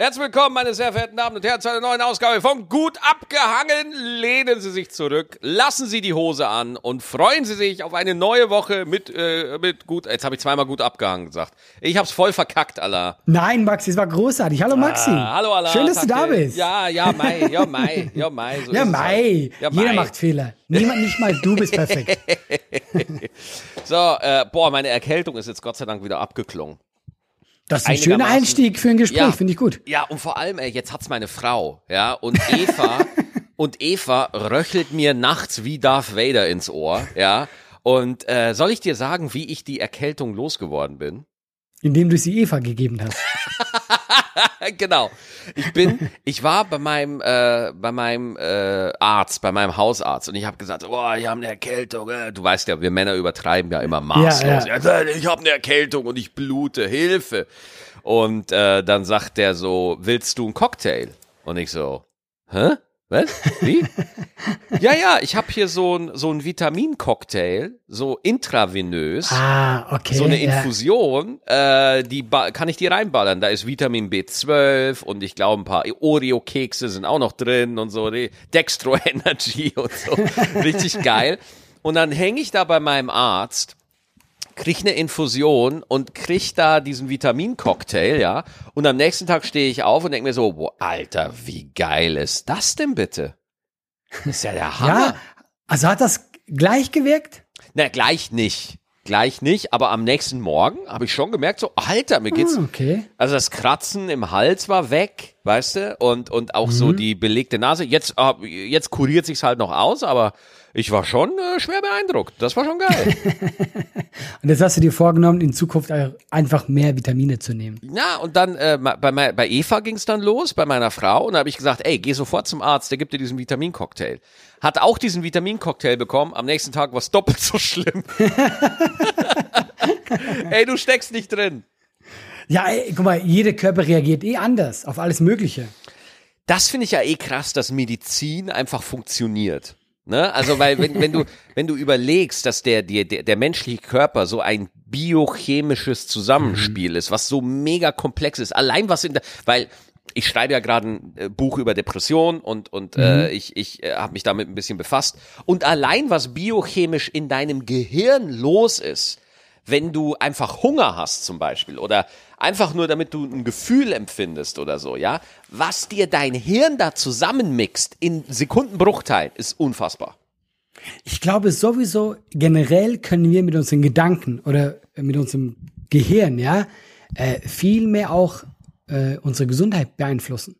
Herzlich willkommen, meine sehr verehrten Damen und Herren, zu einer neuen Ausgabe von Gut abgehangen. Lehnen Sie sich zurück, lassen Sie die Hose an und freuen Sie sich auf eine neue Woche mit, äh, mit gut. Jetzt habe ich zweimal gut abgehangen gesagt. Ich hab's voll verkackt, Allah. Nein, Maxi, es war großartig. Hallo Maxi. Ah, hallo, Allah. Schön, dass du da bist. Ja, ja, Mai, ja, Mai, ja, Mai. So ja, Mai. halt. Ja, Jeder Mai. macht Fehler. Niemand, nicht mal du bist perfekt. So, äh, boah, meine Erkältung ist jetzt Gott sei Dank wieder abgeklungen. Das ist ein schöner Einstieg für ein Gespräch, Ja. finde ich gut. Ja, und vor allem, ey, jetzt hat's meine Frau, ja, und Eva, und Eva röchelt mir nachts wie Darth Vader ins Ohr, ja. Und äh, soll ich dir sagen, wie ich die Erkältung losgeworden bin? Indem du sie Eva gegeben hast. genau. Ich bin, ich war bei meinem, äh, bei meinem äh, Arzt, bei meinem Hausarzt und ich habe gesagt, boah, ich habe eine Erkältung. Äh. Du weißt ja, wir Männer übertreiben ja immer maßlos. Ja, Ja, Ich habe eine Erkältung und ich blute, Hilfe. Und äh, dann sagt der so, willst du einen Cocktail? Und ich so, hä? Was? Wie? ja, ja, ich habe hier so ein so ein Vitamincocktail, so intravenös Ah, okay. so eine ja. Infusion, äh, die kann ich dir reinballern. Da ist Vitamin B12 und ich glaube ein paar Oreo-Kekse sind auch noch drin und so, Dextro Energy und so. Richtig geil. Und dann hänge ich da bei meinem Arzt, krieg eine Infusion und krieg da diesen Vitamincocktail, ja. Und am nächsten Tag stehe ich auf und denke mir so, boah, Alter, wie geil ist das denn bitte? Das ist ja der Hammer. Ja, also hat das gleich gewirkt? Na, gleich nicht. Gleich nicht, aber am nächsten Morgen habe ich schon gemerkt, so, Alter, mir geht's. Ah, okay. Also das Kratzen im Hals war weg, weißt du? Und, und auch so die belegte Nase. Jetzt, äh, jetzt kuriert sich's halt noch aus, aber ich war schon äh, schwer beeindruckt. Das war schon geil. Und jetzt hast du dir vorgenommen, in Zukunft einfach mehr Vitamine zu nehmen. ja, und dann äh, bei, bei Eva ging's dann los, bei meiner Frau. Und da habe ich gesagt, ey, geh sofort zum Arzt, der gibt dir diesen Vitamincocktail. Hat auch diesen Vitamincocktail bekommen. Am nächsten Tag war's doppelt so schlimm. ey, du steckst nicht drin. Ja, ey, guck mal, jeder Körper reagiert eh anders auf alles Mögliche. das finde ich ja eh krass, dass Medizin einfach funktioniert. Ne? Also, weil, wenn, wenn du, wenn du überlegst, dass der, der, der menschliche Körper so ein biochemisches Zusammenspiel ist, was so mega komplex ist, allein was in der, weil ich schreibe ja gerade ein äh, Buch über Depression und, und äh, ich, ich äh, habe mich damit ein bisschen befasst. Und allein was biochemisch in deinem Gehirn los ist, wenn du einfach Hunger hast zum Beispiel oder einfach nur damit du ein Gefühl empfindest oder so, ja, was dir dein Hirn da zusammenmixt in Sekundenbruchteilen, ist unfassbar. Ich glaube sowieso, generell können wir mit unseren Gedanken oder mit unserem Gehirn, ja, äh, viel mehr auch äh, unsere Gesundheit beeinflussen.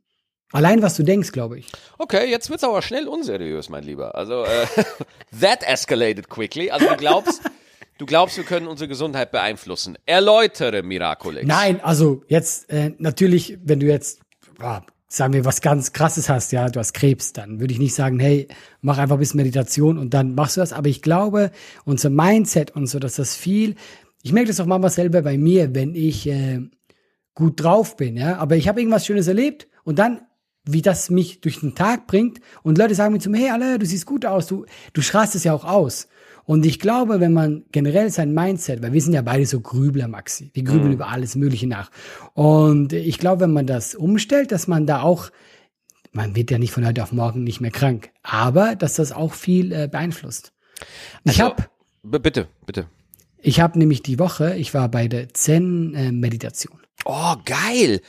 Allein was du denkst, glaube ich. Okay, jetzt wird's aber schnell unseriös, mein Lieber. Also äh, that escalated quickly. Also du glaubst, du glaubst, wir können unsere Gesundheit beeinflussen. Erläutere Miraculix. Nein, also jetzt äh, natürlich, wenn du jetzt, ah, sagen wir, was ganz krasses hast, ja, du hast Krebs, dann würde ich nicht sagen, hey, mach einfach ein bisschen Meditation und dann machst du das. Aber ich glaube, unser Mindset und so, dass das viel, ich merke das auch manchmal selber bei mir, wenn ich äh, gut drauf bin, ja, aber ich habe irgendwas Schönes erlebt und dann wie das mich durch den Tag bringt und Leute sagen mir zu mir, hey, Alter, du siehst gut aus, du, du strahlst es ja auch aus. Und ich glaube, wenn man generell sein Mindset, weil wir sind ja beide so Grübler, Maxi, wir grübeln über alles Mögliche nach. Und ich glaube, wenn man das umstellt, dass man da auch, man wird ja nicht von heute auf morgen nicht mehr krank, aber dass das auch viel äh, beeinflusst. Ich Also, habe bitte, bitte. ich hab nämlich die Woche, ich war bei der Zen-Meditation. Oh, geil.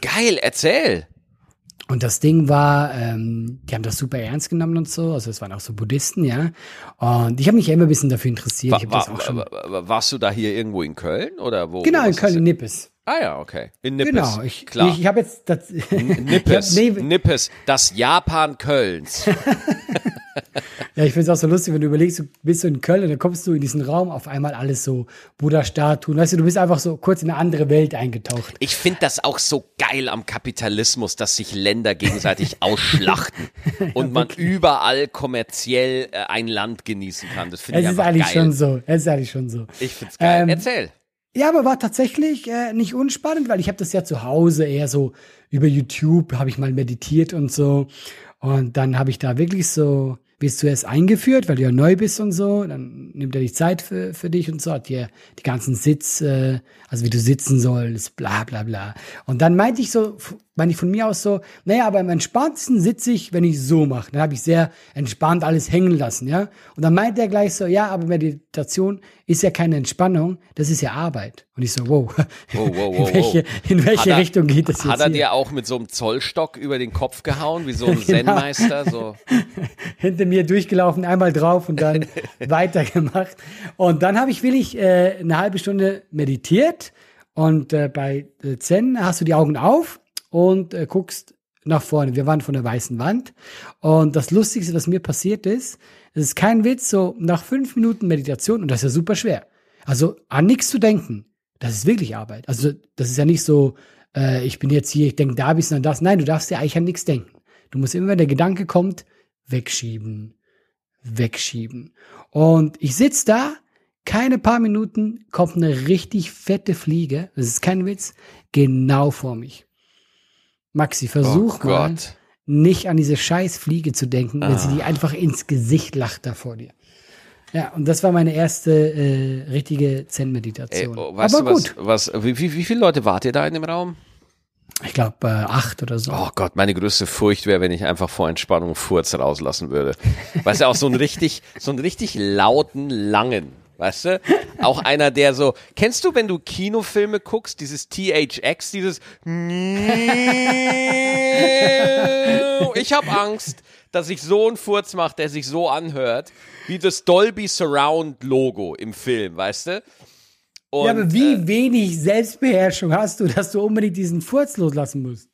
Geil, erzähl. Und das Ding war, ähm, die haben das super ernst genommen und so. Also es waren auch so Buddhisten, ja. Und ich habe mich ja immer ein bisschen dafür interessiert. Wa ich hab wa das auch schon. wa wa warst du da hier irgendwo in Köln oder wo? genau, in Köln, in Nippes. Ah ja, okay. In Nippes. Genau, ich, Klar. ich, ich habe jetzt das, Nippes, hab- nee, Nippes, das Japan Kölns. ja, ich finde es auch so lustig, wenn du überlegst, du bist so in Köln und dann kommst du in diesen Raum, auf einmal alles so Buddha-Statuen. Weißt du, du bist einfach so kurz in eine andere Welt eingetaucht. Ich finde das auch so geil am Kapitalismus, dass sich Länder gegenseitig ausschlachten und man überall kommerziell äh, ein Land genießen kann. Das finde Es ich ist einfach eigentlich geil. schon so. Es ist eigentlich schon so. Ich find's geil. Ähm, Erzähl. Ja, aber war tatsächlich äh, nicht unspannend, weil ich habe das ja zu Hause eher so über YouTube habe ich mal meditiert und so. Und dann habe ich da wirklich so, wirst zuerst eingeführt, weil du ja neu bist und so. Dann nimmt er die Zeit für, für dich und so, hat dir die ganzen Sitz, äh, also wie du sitzen sollst, bla bla bla. Und dann meinte ich so meine ich von mir aus so, naja, aber am entspanntesten sitze ich, wenn ich so mache. Dann habe ich sehr entspannt alles hängen lassen, ja. Und dann meint er gleich so, ja, aber Meditation ist ja keine Entspannung, das ist ja Arbeit. Und ich so, wow, wow, wow, wow in welche, in welche er, Richtung geht das jetzt? Hat er hier? dir auch mit so einem Zollstock über den Kopf gehauen, wie so ein Zen-Meister? So. Hinter mir durchgelaufen, einmal drauf und dann weitergemacht. Und dann habe ich willig äh, eine halbe Stunde meditiert. Und äh, bei äh, Zen hast du die Augen auf und äh, guckst nach vorne. Wir waren von der weißen Wand. Und das Lustigste, was mir passiert ist, es ist kein Witz, so nach fünf Minuten Meditation, und das ist ja super schwer. Also an nichts zu denken, das ist wirklich Arbeit. Also das ist ja nicht so, äh, ich bin jetzt hier, ich denke da bis an das. Nein, du darfst ja eigentlich an nichts denken. Du musst immer, wenn der Gedanke kommt, wegschieben, wegschieben. Und ich sitz da, keine paar Minuten kommt eine richtig fette Fliege, das ist kein Witz, genau vor mich. Maxi, versuch oh mal, Gott. nicht an diese scheiß Fliege zu denken, wenn sie Ah. dir einfach ins Gesicht lacht da vor dir. Ja, und das war meine erste äh, richtige Zen-Meditation. oh, Aber du gut, was, was wie, wie, wie viele Leute wart ihr da in dem Raum? ich glaube äh, acht oder so. Oh Gott, meine größte Furcht wäre, wenn ich einfach vor Entspannung Furz rauslassen würde. Weißt du, auch so einen richtig, so einen richtig lauten, langen. Weißt du? Auch einer, der so, kennst du, wenn du Kinofilme guckst, dieses THX, dieses Ich habe Angst, dass ich so einen Furz mache, der sich so anhört, wie das Dolby Surround Logo im Film, weißt du? Und, ja, aber wie wenig Selbstbeherrschung hast du, dass du unbedingt diesen Furz loslassen musst?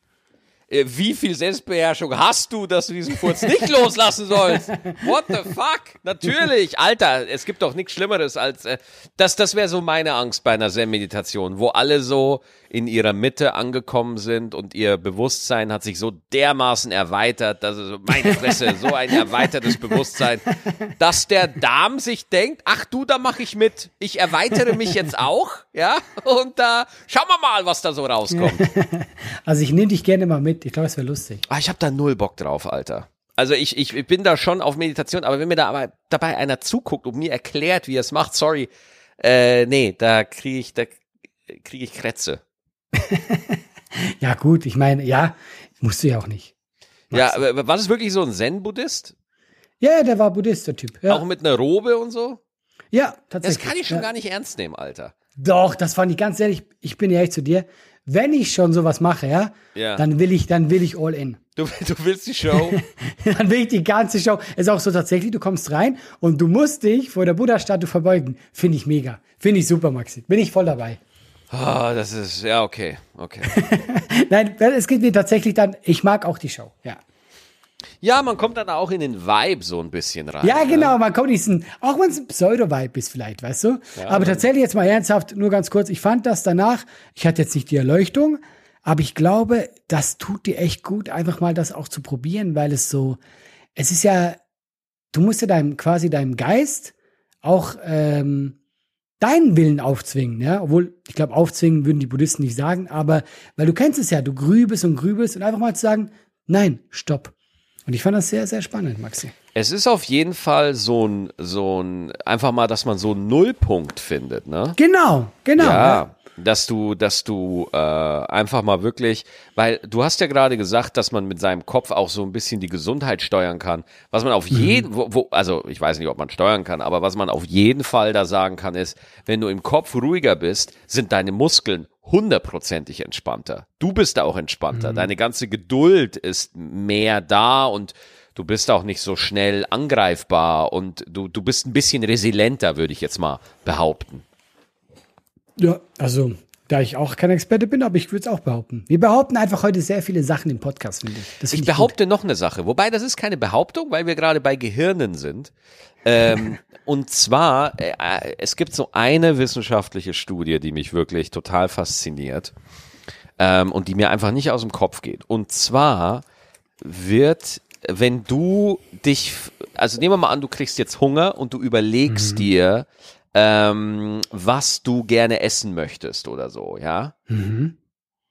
Äh, wie viel Selbstbeherrschung hast du, dass du diesen Furz nicht loslassen sollst? What the fuck? Natürlich, Alter, es gibt doch nichts Schlimmeres als äh, das. Das wäre so meine Angst bei einer Zen-Meditation, wo alle so in ihrer Mitte angekommen sind und ihr Bewusstsein hat sich so dermaßen erweitert, dass es meine Fresse, so ein erweitertes Bewusstsein, dass der Darm sich denkt, ach du, da mache ich mit, ich erweitere mich jetzt auch, ja, und da schauen wir mal, was da so rauskommt. Also ich nehme dich gerne mal mit. Ich glaube, es wäre lustig. Ah, ich habe da null Bock drauf, Alter. Also ich, ich, ich bin da schon auf Meditation, aber wenn mir da aber dabei einer zuguckt und mir erklärt, wie er es macht, sorry, äh, nee, da kriege ich, da kriege ich Krätze. Ja gut, ich meine, ja, musst du ja auch nicht. Ja, aber war das wirklich so ein Zen-Buddhist? Ja, der war Buddhist, der Typ. Ja, Auch mit einer Robe und so? ja Das tatsächlich. kann ich schon ja. gar nicht ernst nehmen, Alter. Doch, das fand ich ganz ehrlich, ich bin ehrlich zu dir. Wenn ich schon sowas mache, ja, Ja. dann will ich, dann will ich all in. Du, du willst die Show? dann will ich die ganze Show. Ist auch so tatsächlich, du kommst rein und du musst dich vor der Buddha-Statue verbeugen. Finde ich mega. Finde ich super, Maxi. Bin ich voll dabei. Ah, das ist, ja, okay, okay. Nein, es geht mir tatsächlich dann, ich mag auch die Show, ja. Ja, man kommt dann auch in den Vibe so ein bisschen rein. Ja, ne? genau, man kommt diesen, auch wenn es ein Pseudo-Vibe ist vielleicht, weißt du? aber tatsächlich jetzt mal ernsthaft, nur ganz kurz, ich fand das danach, ich hatte jetzt nicht die Erleuchtung, aber ich glaube, das tut dir echt gut, einfach mal das auch zu probieren, weil es so, es ist ja, du musst ja deinem, quasi deinem Geist auch ähm, deinen Willen aufzwingen, ja, obwohl, ich glaube, aufzwingen würden die Buddhisten nicht sagen, aber, weil du kennst es ja, du grübelst und grübelst und einfach mal zu sagen, nein, stopp. Und ich fand das sehr, sehr spannend, Maxi. Es ist auf jeden Fall so ein, so ein, einfach mal, dass man so einen Nullpunkt findet, ne? Genau, genau. Ja, dass du, dass du äh, einfach mal wirklich, weil du hast ja gerade gesagt, dass man mit seinem Kopf auch so ein bisschen die Gesundheit steuern kann. Was man auf jeden, wo, wo, also ich weiß nicht, ob man steuern kann, aber was man auf jeden Fall da sagen kann, ist, wenn du im Kopf ruhiger bist, sind deine Muskeln hundertprozentig entspannter. Du bist auch entspannter. Deine ganze Geduld ist mehr da und du bist auch nicht so schnell angreifbar und du, du bist ein bisschen resilienter, würde ich jetzt mal behaupten. Ja, also, da ich auch kein Experte bin, aber ich würde es auch behaupten. Wir behaupten einfach heute sehr viele Sachen im Podcast, finde ich. Das Ich find gut. behaupte noch eine Sache, wobei das ist keine Behauptung, weil wir gerade bei Gehirnen sind. Ähm, und zwar, äh, äh, es gibt so eine wissenschaftliche Studie, die mich wirklich total fasziniert ähm, und die mir einfach nicht aus dem Kopf geht. Und zwar wird, wenn du dich, also nehmen wir mal an, du kriegst jetzt Hunger und du überlegst dir, ähm, was du gerne essen möchtest oder so, ja?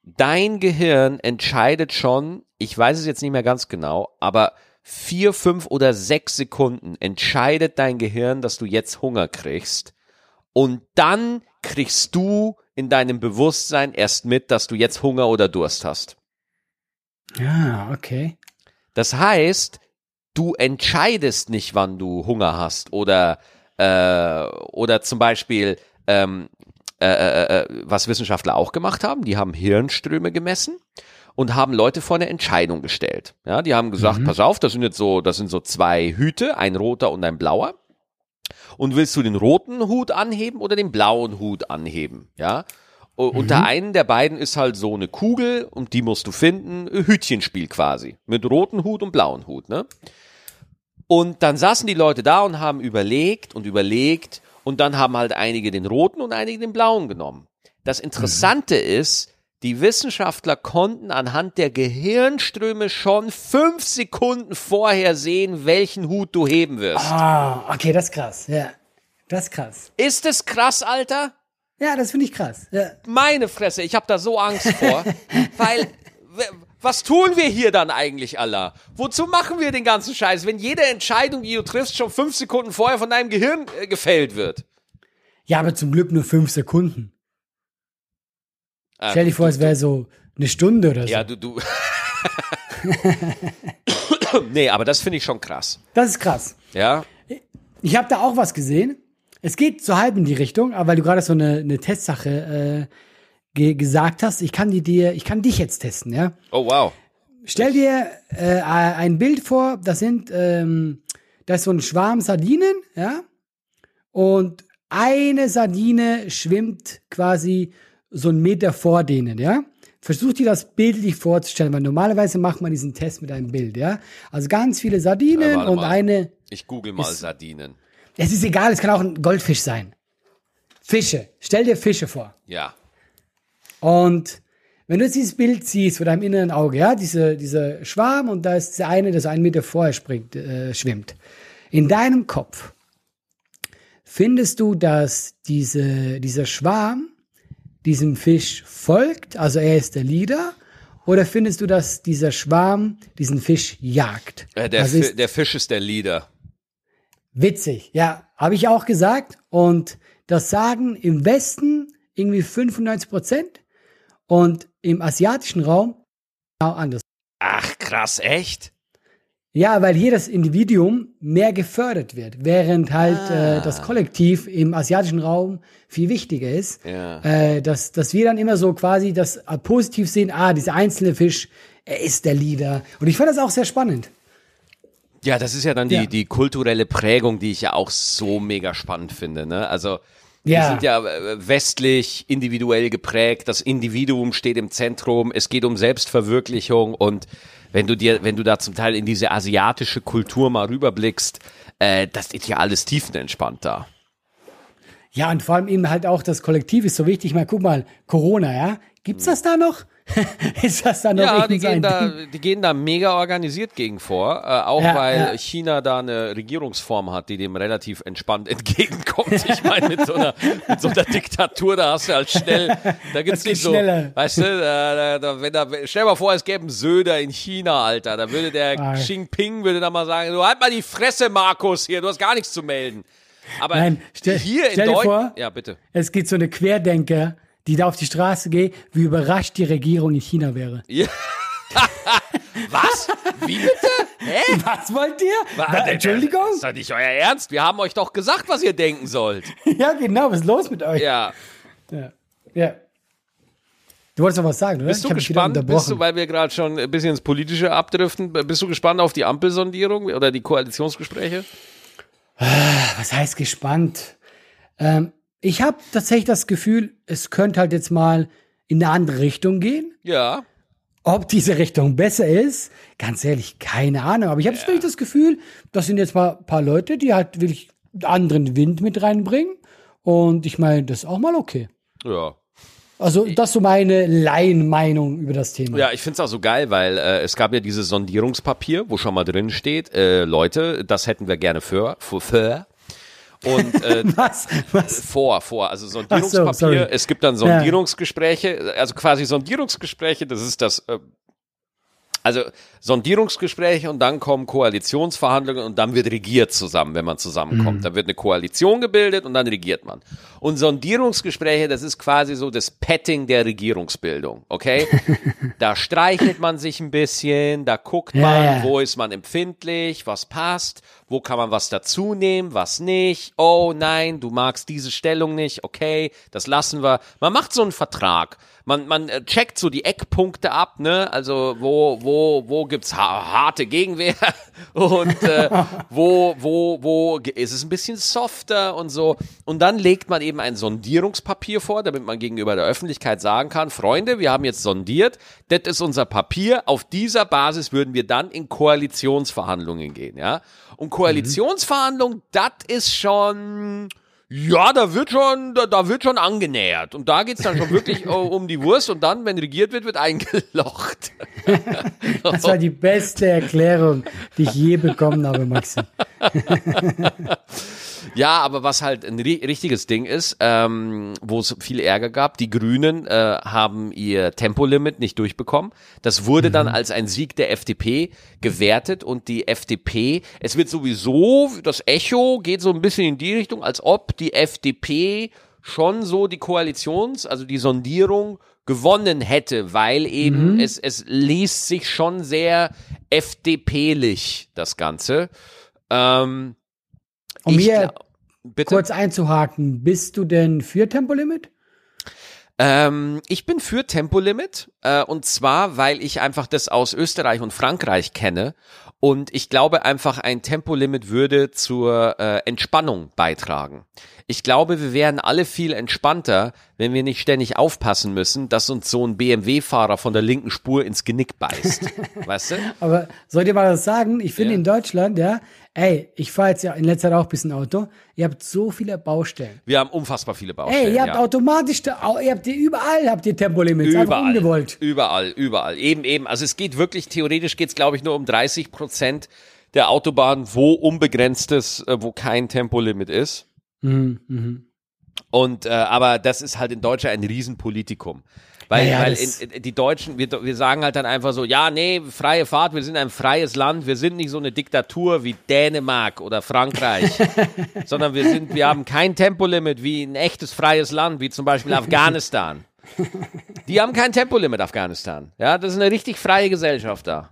dein Gehirn entscheidet schon, ich weiß es jetzt nicht mehr ganz genau, aber vier, fünf oder sechs Sekunden entscheidet dein Gehirn, dass du jetzt Hunger kriegst. Und dann kriegst du in deinem Bewusstsein erst mit, dass du jetzt Hunger oder Durst hast. Ah, okay. Das heißt, du entscheidest nicht, wann du Hunger hast oder äh, oder zum Beispiel ähm, äh, äh, äh, was Wissenschaftler auch gemacht haben, die haben Hirnströme gemessen und haben Leute vor eine Entscheidung gestellt. Ja, die haben gesagt, Mhm. pass auf, das sind jetzt so, das sind so zwei Hüte, ein roter und ein blauer. Und willst du den roten Hut anheben oder den blauen Hut anheben? Ja. U- Unter einen der beiden ist halt so eine Kugel und die musst du finden. Hütchenspiel quasi. Mit roten Hut und blauen Hut, ne? Und dann saßen die Leute da und haben überlegt und überlegt und dann haben halt einige den roten und einige den blauen genommen. Das Interessante ist, die Wissenschaftler konnten anhand der Gehirnströme schon fünf Sekunden vorher sehen, welchen Hut du heben wirst. Ah, okay, das ist krass. Ja. Das ist krass. Ist es krass, Alter? Ja, das finde ich krass. Ja. Meine Fresse, ich habe da so Angst vor, weil was tun wir hier dann eigentlich, Allah? Wozu machen wir den ganzen Scheiß, wenn jede Entscheidung, die du triffst, schon fünf Sekunden vorher von deinem Gehirn äh, gefällt wird? ja, aber zum Glück nur fünf Sekunden. Ah, Stell dir vor, es wäre so eine Stunde oder so. Ja, du, du. nee, aber das finde ich schon krass. Das ist krass. Ja. Ich habe da auch was gesehen. Es geht so halb in die Richtung, aber weil du gerade so eine, eine Testsache äh, ge gesagt hast, ich kann die dir, ich kann dich jetzt testen, ja. Oh, wow. Stell dir äh, ein Bild vor, das sind, ähm, das ist so ein Schwarm Sardinen, ja, und eine Sardine schwimmt quasi so einen Meter vor denen, ja. Versuch dir das bildlich vorzustellen, weil normalerweise macht man diesen Test mit einem Bild, ja. Also ganz viele Sardinen warte und mal. eine, Ich google mal Sardinen. es ist egal, es kann auch ein Goldfisch sein. Fische. Stell dir Fische vor. Ja. Und wenn du jetzt dieses Bild siehst vor deinem inneren Auge, ja, diese, diese Schwarm und da ist der eine, der so einen Meter vorher springt, äh, schwimmt. In deinem Kopf findest du, dass diese, dieser Schwarm diesem Fisch folgt, also er ist der Leader, oder findest du, dass dieser Schwarm diesen Fisch jagt? Äh, der, also ist der Fisch ist der Leader. witzig, ja, habe ich auch gesagt. Und das sagen im Westen irgendwie 95 Prozent und im asiatischen Raum genau anders. Ach, krass, echt? Ja, weil hier das Individuum mehr gefördert wird, während halt Ah. äh, das Kollektiv im asiatischen Raum viel wichtiger ist. Ja. Äh, dass, dass wir dann immer so quasi das äh, positiv sehen, ah, dieser einzelne Fisch, er ist der Leader. Und ich fand das auch sehr spannend. Ja, das ist ja dann die, Ja. die kulturelle Prägung, die ich ja auch so mega spannend finde. Ne? Also wir Ja. sind ja äh, westlich individuell geprägt, das Individuum steht im Zentrum, es geht um Selbstverwirklichung und wenn du dir, wenn du da zum Teil in diese asiatische Kultur mal rüberblickst, äh, das ist ja alles tiefenentspannt da. Ja, und vor allem eben halt auch das Kollektiv ist so wichtig. Ich meine, guck mal, Corona, ja? Gibt's das da noch? ist das da noch Ja, die irgend so gehen, da, Ding? die gehen da mega organisiert gegen vor, äh, auch Ja, weil ja. China da eine Regierungsform hat, die dem relativ entspannt entgegenkommt. Ich meine, mit so einer, mit so einer Diktatur, da hast du halt schnell, da gibt's geht nicht so, schneller. weißt du, da, da, wenn da, stell dir mal vor, es gäbe einen Söder in China, Alter, da würde der Ah. Xi Jinping würde da mal sagen, du halt mal die Fresse, Markus, hier, du hast gar nichts zu melden. Aber Nein, stell- hier stell in dir vor- Deutschland, ja bitte. Es gibt so eine Querdenker, die da auf die Straße gehen, wie überrascht die Regierung in China wäre. Ja. Was? Wie bitte? Hä? Was wollt ihr? Was? Entschuldigung? Das ist doch nicht euer Ernst. Wir haben euch doch gesagt, was ihr denken sollt. ja, genau, was ist los mit euch? Ja. Ja. ja. Du wolltest noch was sagen, oder? Bist du gespannt, bist du, weil wir gerade schon ein bisschen ins Politische abdriften, bist du gespannt auf die Ampelsondierung oder die Koalitionsgespräche? was heißt gespannt? Ähm, ich habe tatsächlich das Gefühl, es könnte halt jetzt mal in eine andere Richtung gehen. Ja. Ob diese Richtung besser ist, ganz ehrlich, keine Ahnung. Aber ich habe wirklich das Gefühl, das sind jetzt mal ein paar Leute, die halt wirklich anderen Wind mit reinbringen. Und ich meine, das ist auch mal okay. Ja. Also, das ist so meine Laienmeinung über das Thema. Ja, ich find's auch so geil, weil äh, es gab ja dieses Sondierungspapier, wo schon mal drin steht, äh, Leute, das hätten wir gerne für, für, für. Und äh, Was? Was? vor, vor, also so, Sondierungspapier. sorry. es gibt dann Sondierungsgespräche, also quasi Sondierungsgespräche, das ist das, äh, Also Sondierungsgespräche und dann kommen Koalitionsverhandlungen und dann wird regiert zusammen, wenn man zusammenkommt. Mhm. Da wird eine Koalition gebildet und dann regiert man. Und Sondierungsgespräche, das ist quasi so das Petting der Regierungsbildung, okay? da streichelt man sich ein bisschen, da guckt Ja, man, ja. wo ist man empfindlich, was passt, wo kann man was dazu nehmen, was nicht. Oh nein, du magst diese Stellung nicht, okay, das lassen wir. Man macht so einen Vertrag. Man, man äh, checkt so die Eckpunkte ab, ne? Also wo, wo, wo gibt's ha harte Gegenwehr und äh, wo, wo, wo ist es ein bisschen softer und so. Und dann legt man eben ein Sondierungspapier vor, damit man gegenüber der Öffentlichkeit sagen kann, Freunde, wir haben jetzt sondiert, das ist unser Papier. Auf dieser Basis würden wir dann in Koalitionsverhandlungen gehen, ja? Und Koalitionsverhandlungen, das ist schon ja, da wird schon, da, da wird schon angenähert. Und da geht's dann schon wirklich äh, um die Wurst und dann, wenn regiert wird, wird eingelocht. Das war die beste Erklärung, die ich je bekommen habe, Maxi. Ja, aber was halt ein ri richtiges Ding ist, ähm, wo es viel Ärger gab, die Grünen äh, haben ihr Tempolimit nicht durchbekommen. Das wurde dann als ein Sieg der FDP gewertet und die FDP, es wird sowieso, das Echo geht so ein bisschen in die Richtung, als ob die FDP schon so die Koalitions, also die Sondierung gewonnen hätte, weil eben es, es liest sich schon sehr FDP-lich, das Ganze. Ähm, Um ich hier gla- bitte? kurz einzuhaken, bist du denn für Tempolimit? Ähm, ich bin für Tempolimit äh, und zwar, weil ich einfach das aus Österreich und Frankreich kenne und ich glaube einfach, ein Tempolimit würde zur äh, Entspannung beitragen. Ich glaube, wir wären alle viel entspannter, wenn wir nicht ständig aufpassen müssen, dass uns so ein BMW-Fahrer von der linken Spur ins Genick beißt. weißt du? Aber soll ich dir mal was sagen? Ich finde Ja. in Deutschland, ja, ey, ich fahre jetzt ja in letzter Zeit auch ein bisschen Auto. Ihr habt so viele Baustellen. Wir haben unfassbar viele Baustellen. Ey, ihr habt ja. automatisch, ihr habt ihr überall habt ihr Tempolimits, Überall, ungewollt. überall, überall. Eben, eben. Also es geht wirklich, theoretisch geht es, glaube ich, nur um 30 Prozent der Autobahnen, wo unbegrenztes, äh, wo kein Tempolimit ist. Mhm, mhm. Und äh, aber das ist halt in Deutschland ein Riesenpolitikum. Weil, Ja, ja, weil in, die Deutschen, wir, wir sagen halt dann einfach so, ja, nee, freie Fahrt, wir sind ein freies Land, wir sind nicht so eine Diktatur wie Dänemark oder Frankreich, sondern wir sind, wir haben kein Tempolimit wie ein echtes freies Land, wie zum Beispiel Afghanistan. Die haben kein Tempolimit, Afghanistan. Ja, das ist eine richtig freie Gesellschaft da.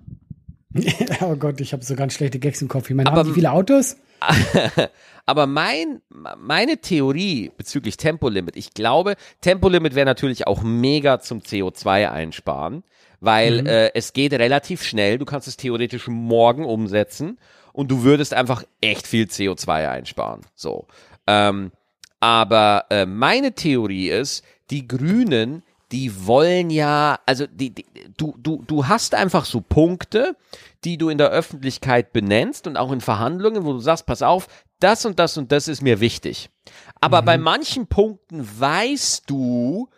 oh Gott, ich habe so ganz schlechte Gags im Kopf. Ich meine, Aber- haben die viele Autos? Aber mein, meine Theorie bezüglich Tempolimit, ich glaube, Tempolimit wäre natürlich auch mega zum CO2 einsparen, weil äh, es geht relativ schnell. Du kannst es theoretisch morgen umsetzen und du würdest einfach echt viel CO2 einsparen. So. Ähm, aber äh, meine Theorie ist, die Grünen, die wollen ja, also die, die, du, du, du hast einfach so Punkte, die du in der Öffentlichkeit benennst und auch in Verhandlungen, wo du sagst, pass auf, das und das und das ist mir wichtig. Aber bei manchen Punkten weißt du,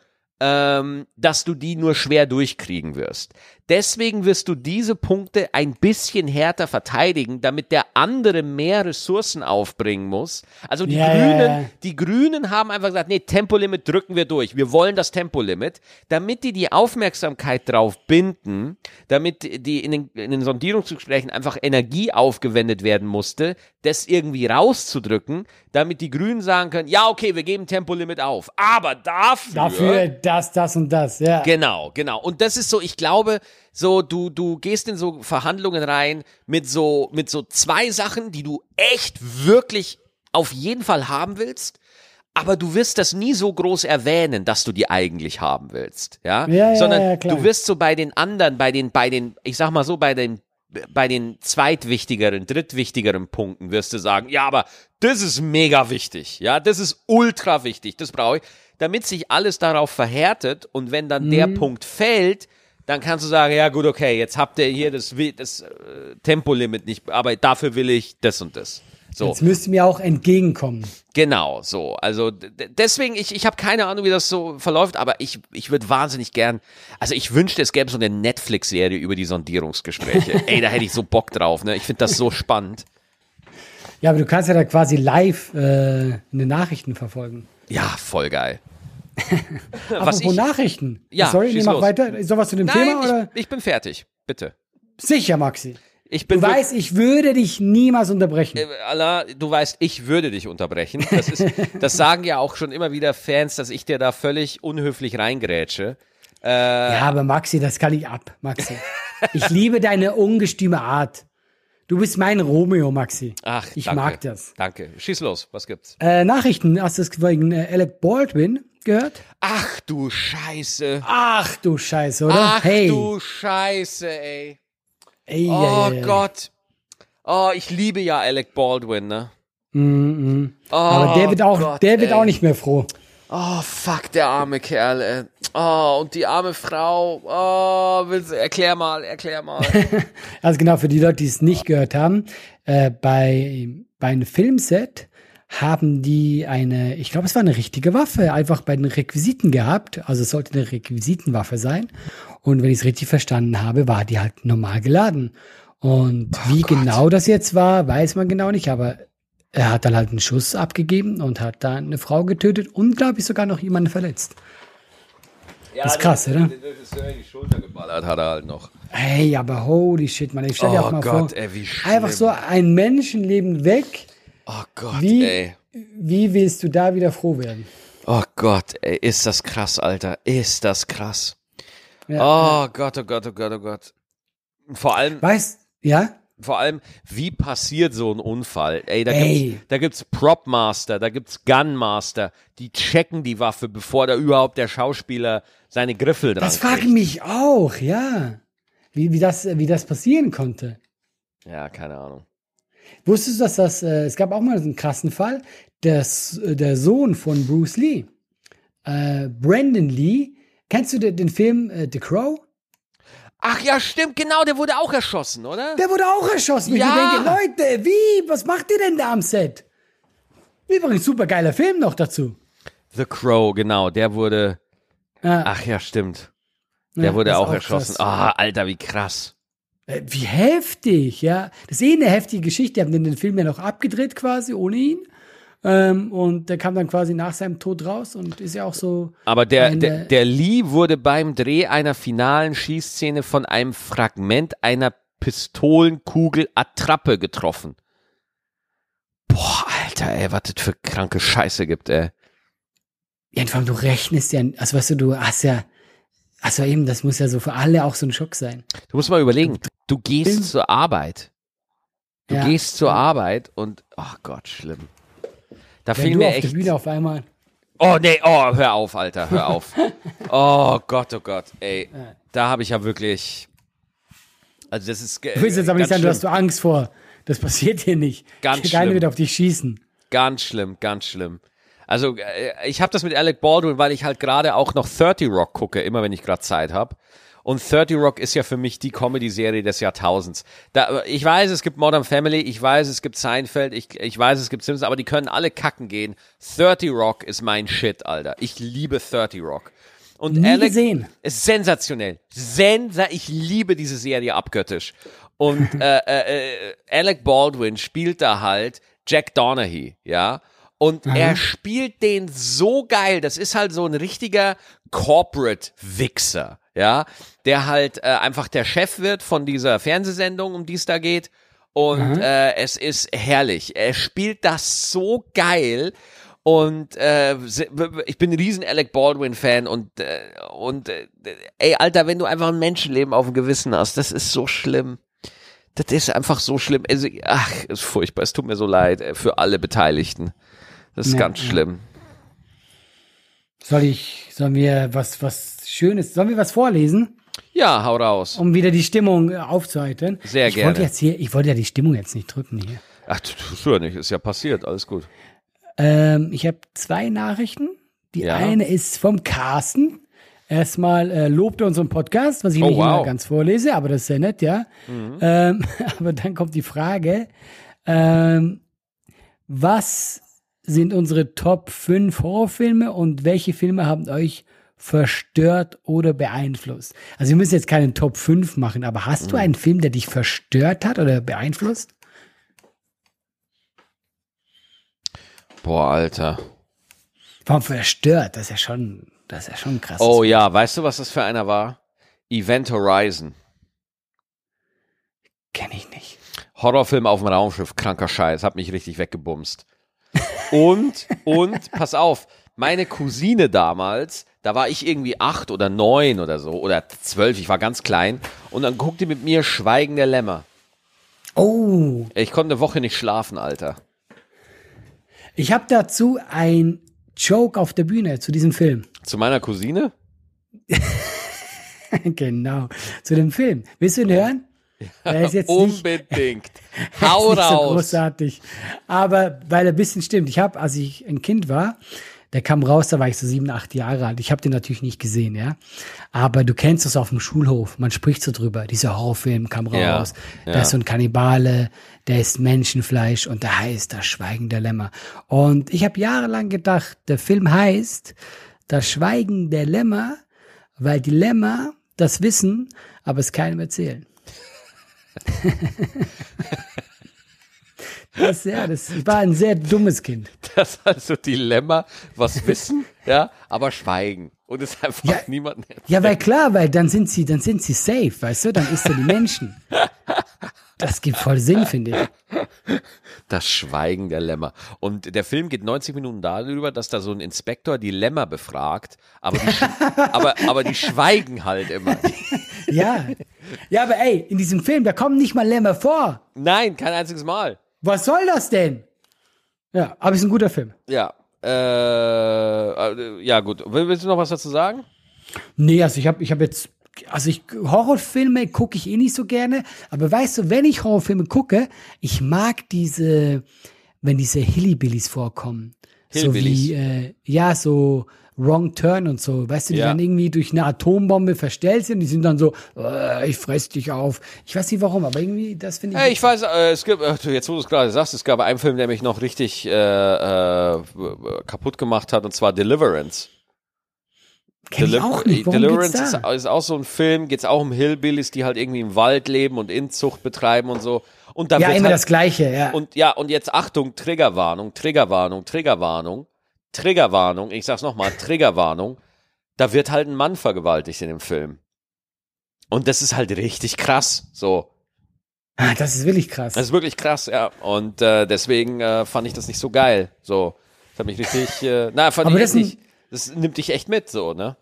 ähm, dass du die nur schwer durchkriegen wirst. Deswegen wirst du diese Punkte ein bisschen härter verteidigen, damit der andere mehr Ressourcen aufbringen muss. Also die ja, Grünen, die Grünen haben einfach gesagt, nee, Tempolimit drücken wir durch. Wir wollen das Tempolimit, damit die die Aufmerksamkeit drauf binden, damit die in den, in den Sondierungsgesprächen einfach Energie aufgewendet werden musste, das irgendwie rauszudrücken, damit die Grünen sagen können, ja, okay, wir geben Tempolimit auf. Aber dafür, Dafür das, das und das, ja. Genau, genau. Und das ist so, ich glaube, so du du gehst in so Verhandlungen rein mit so mit so zwei Sachen, die du echt wirklich auf jeden Fall haben willst, aber du wirst das nie so groß erwähnen, dass du die eigentlich haben willst, ja? Ja, ja, Sondern ja, du wirst so bei den anderen, bei den bei den ich sag mal so bei den bei den zweitwichtigeren, drittwichtigeren Punkten wirst du sagen, ja, aber das ist mega wichtig, ja, das ist ultra wichtig, das brauche ich, damit sich alles darauf verhärtet und wenn dann der Mhm. Punkt fällt, dann kannst du sagen, ja gut, okay, jetzt habt ihr hier das, das äh, Tempolimit nicht, aber dafür will ich das und das. So, Jetzt müsst ihr mir auch entgegenkommen. genau, so. Also deswegen, ich, ich habe keine Ahnung, wie das so verläuft, aber ich, ich würde wahnsinnig gern, also ich wünschte, es gäbe so eine Netflix-Serie über die Sondierungsgespräche. Ey, da hätte ich so Bock drauf, ne? Ich finde das so spannend. Ja, aber du kannst ja da quasi live äh, in den Nachrichten verfolgen. Ja, voll geil. Apropos ich- Nachrichten. Ja, Sorry, ich mach los. weiter. Ist sowas zu dem Nein, Thema oder? ich, ich bin fertig. Bitte. Sicher, Maxi. Ich bin Du weißt, ich würde dich niemals unterbrechen. Äh, Allah, du weißt, ich würde dich unterbrechen. Das, ist, das sagen ja auch schon immer wieder Fans, dass ich dir da völlig unhöflich reingrätsche. ja, aber Maxi, das kann ich ab, Maxi. Ich liebe deine ungestüme Art. Du bist mein Romeo, Maxi. Ach, ich danke. mag das. Danke. Schieß los, was gibt's? Äh, Nachrichten, hast du es wegen äh, Alec Baldwin gehört? Ach du Scheiße. Ach du Scheiße, oder? Ach hey. du Scheiße, ey. Ey, Oh ey, ey. Gott. Oh, ich liebe ja Alec Baldwin, ne? Mhm. Oh, Aber der wird auch, Gott, der wird ey. auch nicht mehr froh. Oh, fuck, der arme Kerl, ey. Oh, und die arme Frau. Oh, willst, erklär mal, erklär mal. Also genau, für die Leute, die es nicht gehört haben, äh, bei, bei einem Filmset haben die eine, ich glaube, es war eine richtige Waffe, einfach bei den Requisiten gehabt. Also es sollte eine Requisitenwaffe sein. Und wenn ich es richtig verstanden habe, war die halt normal geladen. Und wie genau das jetzt war, weiß man genau nicht, aber er hat dann halt einen Schuss abgegeben und hat dann eine Frau getötet und, glaube ich, sogar noch jemanden verletzt. Ja, Das ist krass, den, oder? Den die Schulter geballert hat er halt noch. Hey, aber holy shit, man. Ich stell dir Oh auch mal Gott, vor, ey, einfach so ein Menschenleben weg. Oh Gott, Wie- ey. Wie willst du da wieder froh werden? Oh Gott, ey, ist das krass, Alter. Ist das krass. Ja. Oh Gott, oh Gott, oh Gott, oh Gott. Vor allem, Weißt, ja? vor allem, wie passiert so ein Unfall? Ey, da Ey. gibt's, da gibt's Propmaster, da gibt's Gunmaster, die checken die Waffe, bevor da überhaupt der Schauspieler seine Griffel dran Das frage kriegt. mich auch, ja. Wie, wie, das, wie das passieren konnte. Ja, keine Ahnung. Wusstest du, dass das, äh, es gab auch mal so einen krassen Fall, das, äh, der Sohn von Bruce Lee, äh, Brandon Lee, kennst du den, den Film äh, The Crow? Ach ja, stimmt, genau, der wurde auch erschossen, oder? Der wurde auch erschossen. Ja. Ich denke, Leute, wie, was macht ihr denn da am Set? Übrigens, super geiler Film noch dazu. The Crow, genau, der wurde, Ja, ach ja, stimmt. Der ja, wurde ist auch erschossen. Ah, Alter, wie krass. Äh, Wie heftig, ja. Das ist eh eine heftige Geschichte. Die haben den Film ja noch abgedreht quasi ohne ihn. Ähm, und der kam dann quasi nach seinem Tod raus und ist ja auch so. Aber der, eine- der, der Lee wurde beim Dreh einer finalen Schießszene von einem Fragment einer Pistolenkugel Attrappe getroffen. Boah, Alter, ey, was das für kranke Scheiße gibt, ey. Ja, und vor allem, du rechnest ja, also weißt du, du hast ja, also eben, das muss ja so für alle auch so ein Schock sein. Du musst mal überlegen, du gehst zur Arbeit. Du Ja. gehst zur Arbeit und, ach Gott, schlimm. Da Wenn fiel du mir auf der echt. Bühne auf einmal. Oh, nee, oh, hör auf, Alter, hör auf. Oh Gott, oh Gott, ey. Da habe ich ja wirklich. Also, das ist. Du willst jetzt aber nicht sagen, du hast du Angst vor. Das passiert hier nicht. Ganz Keiner schlimm. wird auf dich schießen. Ganz schlimm, ganz schlimm. Also äh, ich habe das mit Alec Baldwin, weil ich halt gerade auch noch 30 Rock gucke, immer wenn ich gerade Zeit habe. Und 30 Rock ist ja für mich die Comedy-Serie des Jahrtausends. Da, ich weiß, es gibt Modern Family, ich weiß, es gibt Seinfeld, ich, ich weiß, es gibt Simpsons, aber die können alle kacken gehen. 30 Rock ist mein Shit, Alter. Ich liebe 30 Rock. Und Nie Alec gesehen. ist sensationell. Sensa ich liebe diese Serie abgöttisch. Und äh, äh, äh, Alec Baldwin spielt da halt Jack Donaghy, ja. Und er spielt den so geil. Das ist halt so ein richtiger Corporate-Wichser, ja. Der halt äh, einfach der Chef wird von dieser Fernsehsendung, um die es da geht. Und äh, es ist herrlich. Er spielt das so geil. Und äh, ich bin ein riesen Alec Baldwin-Fan und, äh, und äh, ey, Alter, wenn du einfach ein Menschenleben auf dem Gewissen hast, das ist so schlimm. Das ist einfach so schlimm. Also, ach, ist furchtbar. Es tut mir so leid äh, für alle Beteiligten. Das ist Ja, ganz ja. schlimm. Soll ich, sollen wir was, was Schönes, sollen wir was vorlesen, Ja, hau raus. um wieder die Stimmung äh, aufzuheitern? Sehr ich gerne. Wollte jetzt hier, ich wollte ja die Stimmung jetzt nicht drücken hier. Ach, tu- tust du ja nicht. Ist ja passiert. Alles gut. Ähm, ich habe zwei Nachrichten. Die Ja. eine ist vom Carsten. Erstmal äh, lobt er unseren Podcast, was ich Oh, nicht immer wow. ganz vorlese, aber das ist sehr nett, ja. Ähm, aber dann kommt die Frage, ähm, was sind unsere Top 5 Horrorfilme und welche Filme haben euch verstört oder beeinflusst? Also wir müssen jetzt keinen Top 5 machen, aber hast du einen Film, der dich verstört hat oder beeinflusst? Boah, Alter. Warum verstört? Das ist ja schon, das ist ja schon krass. Oh ja, weißt du, was das für einer war? Event Horizon. Kenne ich nicht. Horrorfilm auf dem Raumschiff, kranker Scheiß, hat mich richtig weggebumst. Und, und, pass auf, meine Cousine damals, da war ich irgendwie acht oder neun oder so, oder zwölf, ich war ganz klein, und dann guckte mit mir Schweigen der Lämmer. Oh, Ich konnte eine Woche nicht schlafen, Alter. ich habe dazu ein Joke auf der Bühne zu diesem Film. Zu meiner Cousine? genau, zu dem Film. Willst du ihn hören? Er ist jetzt nicht, Unbedingt. er Hau ist nicht so raus. großartig. Aber weil er ein bisschen stimmt. Ich habe, als ich ein Kind war, der kam raus, da war ich so sieben, acht Jahre alt. Ich habe den natürlich nicht gesehen, ja. Aber du kennst das auf dem Schulhof. Man spricht so drüber. Dieser Horrorfilm kam Ja, raus. ja. Da ist so ein Kannibale, der isst Menschenfleisch und der heißt das Schweigen der Lämmer. Und ich habe jahrelang gedacht, der Film heißt das Schweigen der Lämmer, weil die Lämmer das wissen, aber es keinem erzählen. Das, ja, das ich war ein sehr dummes Kind. Das also Dilemma, was wissen, ja, aber schweigen. Und es einfach Ja. niemanden Ja, weil klar, weil dann sind sie, dann sind sie safe, weißt du, dann isst er die Menschen. Das gibt voll Sinn, finde ich. Das Schweigen der Lämmer. Und der Film geht 90 Minuten darüber, dass da so ein Inspektor die Lämmer befragt, aber die, aber, aber die schweigen halt immer. Ja. Ja, aber ey, in diesem Film, da kommen nicht mal Lämmer vor. Nein, kein einziges Mal. Was soll das denn? Ja, aber ist ein guter Film. Ja. Äh, äh, ja, gut. Will- Willst du noch was dazu sagen? Nee, also ich habe ich hab jetzt, also ich, Horrorfilme gucke ich eh nicht so gerne, aber weißt du, wenn ich Horrorfilme gucke, ich mag diese, wenn diese Hillbillies vorkommen. So Hillbillies? wie, äh, ja, so Wrong Turn und so, weißt du, die Ja. dann irgendwie durch eine Atombombe verstellt sind, die sind dann so, äh, ich fress dich auf. Ich weiß nicht warum, aber irgendwie, das finde ich. Äh, ich weiß, äh, es gibt, äh, jetzt wo du es gerade sagst, es gab einen Film, der mich noch richtig äh, äh, kaputt gemacht hat, und zwar Deliverance. Kenn ich Deliver- auch nicht. Worum Deliverance ist, ist auch so ein Film, geht's auch um Hillbillies, die halt irgendwie im Wald leben und Inzucht betreiben und so. Und da Ja, wird immer halt, das Gleiche, ja. Und ja, und jetzt Achtung, Triggerwarnung, Triggerwarnung, Triggerwarnung, Triggerwarnung, ich sag's nochmal, Triggerwarnung. Da wird halt ein Mann vergewaltigt in dem Film. Und das ist halt richtig krass, so. ah, das ist wirklich krass. Das ist wirklich krass, ja. Und äh, deswegen äh, fand ich das nicht so geil, so. Das hat mich richtig, äh, na, fand Aber ich das nicht, das nimmt dich echt mit, so, ne?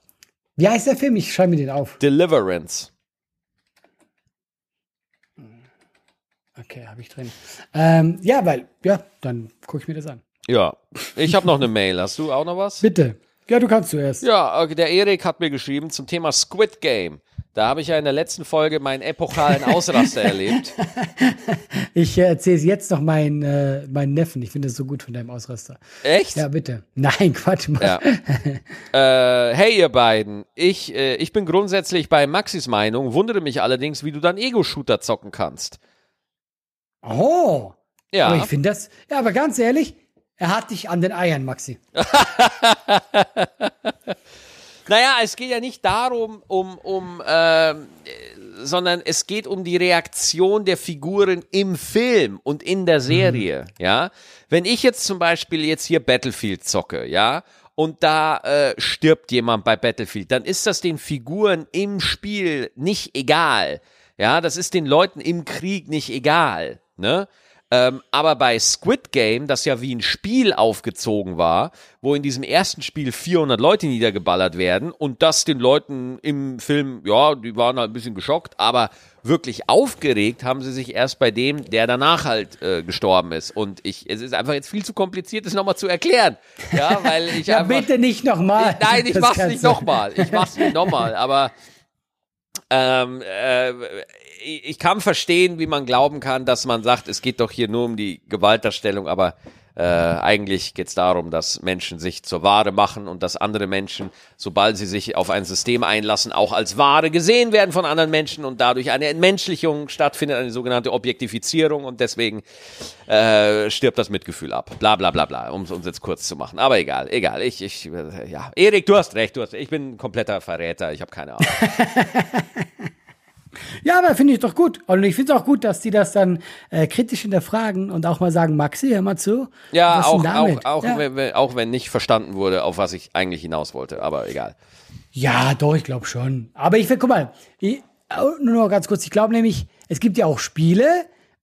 Wie heißt der Film? Ich schreibe mir den auf. Deliverance. Okay, habe ich drin. Ähm, ja, weil, ja, dann gucke ich mir das an. Ja. Ich habe noch eine Mail. Hast du auch noch was? Bitte. Ja, du kannst zuerst. Ja, okay, der Erik hat mir geschrieben zum Thema Squid Game. Da habe ich ja in der letzten Folge meinen epochalen Ausraster erlebt. Ich äh, erzähle jetzt noch meinen, äh, meinen Neffen. Ich finde das so gut von deinem Ausraster. Echt? Ja, bitte. Nein, Quatsch. Mach. Ja. äh, hey ihr beiden, ich, äh, ich bin grundsätzlich bei Maxis Meinung, wundere mich allerdings, wie du dann Ego-Shooter zocken kannst. Oh. Ja, Aber ich finde das, ja, aber ganz ehrlich, er hat dich an den Eiern, Maxi. naja, es geht ja nicht darum, um, um ähm, äh, sondern es geht um die Reaktion der Figuren im Film und in der Serie, ja. Wenn ich jetzt zum Beispiel jetzt hier Battlefield zocke, ja, und da äh, stirbt jemand bei Battlefield, dann ist das den Figuren im Spiel nicht egal. Ja, das ist den Leuten im Krieg nicht egal, ne? Ähm, aber bei Squid Game, das ja wie ein Spiel aufgezogen war, wo in diesem ersten Spiel 400 Leute niedergeballert werden und das den Leuten im Film, ja, die waren halt ein bisschen geschockt, aber wirklich aufgeregt haben sie sich erst bei dem, der danach halt äh, gestorben ist. Und ich, es ist einfach jetzt viel zu kompliziert, das nochmal zu erklären. Ja, weil ich Ja, einfach. bitte nicht nochmal. Nein, ich Das mach's nicht nochmal. Ich mach's nicht nochmal, aber ähm, äh, ich kann verstehen, wie man glauben kann, dass man sagt, es geht doch hier nur um die Gewaltdarstellung, aber äh, eigentlich geht's darum, dass Menschen sich zur Ware machen und dass andere Menschen, sobald sie sich auf ein System einlassen, auch als Ware gesehen werden von anderen Menschen und dadurch eine Entmenschlichung stattfindet, eine sogenannte Objektifizierung und deswegen äh, stirbt das Mitgefühl ab. Bla bla bla bla, um es uns jetzt kurz zu machen. Aber egal, egal. Ich, ich, äh, ja. Erik, du hast recht, du hast recht. Ich bin ein kompletter Verräter, ich habe keine Ahnung. Ja, aber finde ich doch gut. Und ich finde es auch gut, dass die das dann äh, kritisch hinterfragen und auch mal sagen, Maxi, hör mal zu. Ja, auch, auch, auch, ja. Wenn, wenn- auch wenn nicht verstanden wurde, auf was ich eigentlich hinaus wollte, aber egal. ja, doch, ich glaube schon. Aber ich will, guck mal, ich, oh, nur noch ganz kurz, ich glaube nämlich, es gibt ja auch Spiele,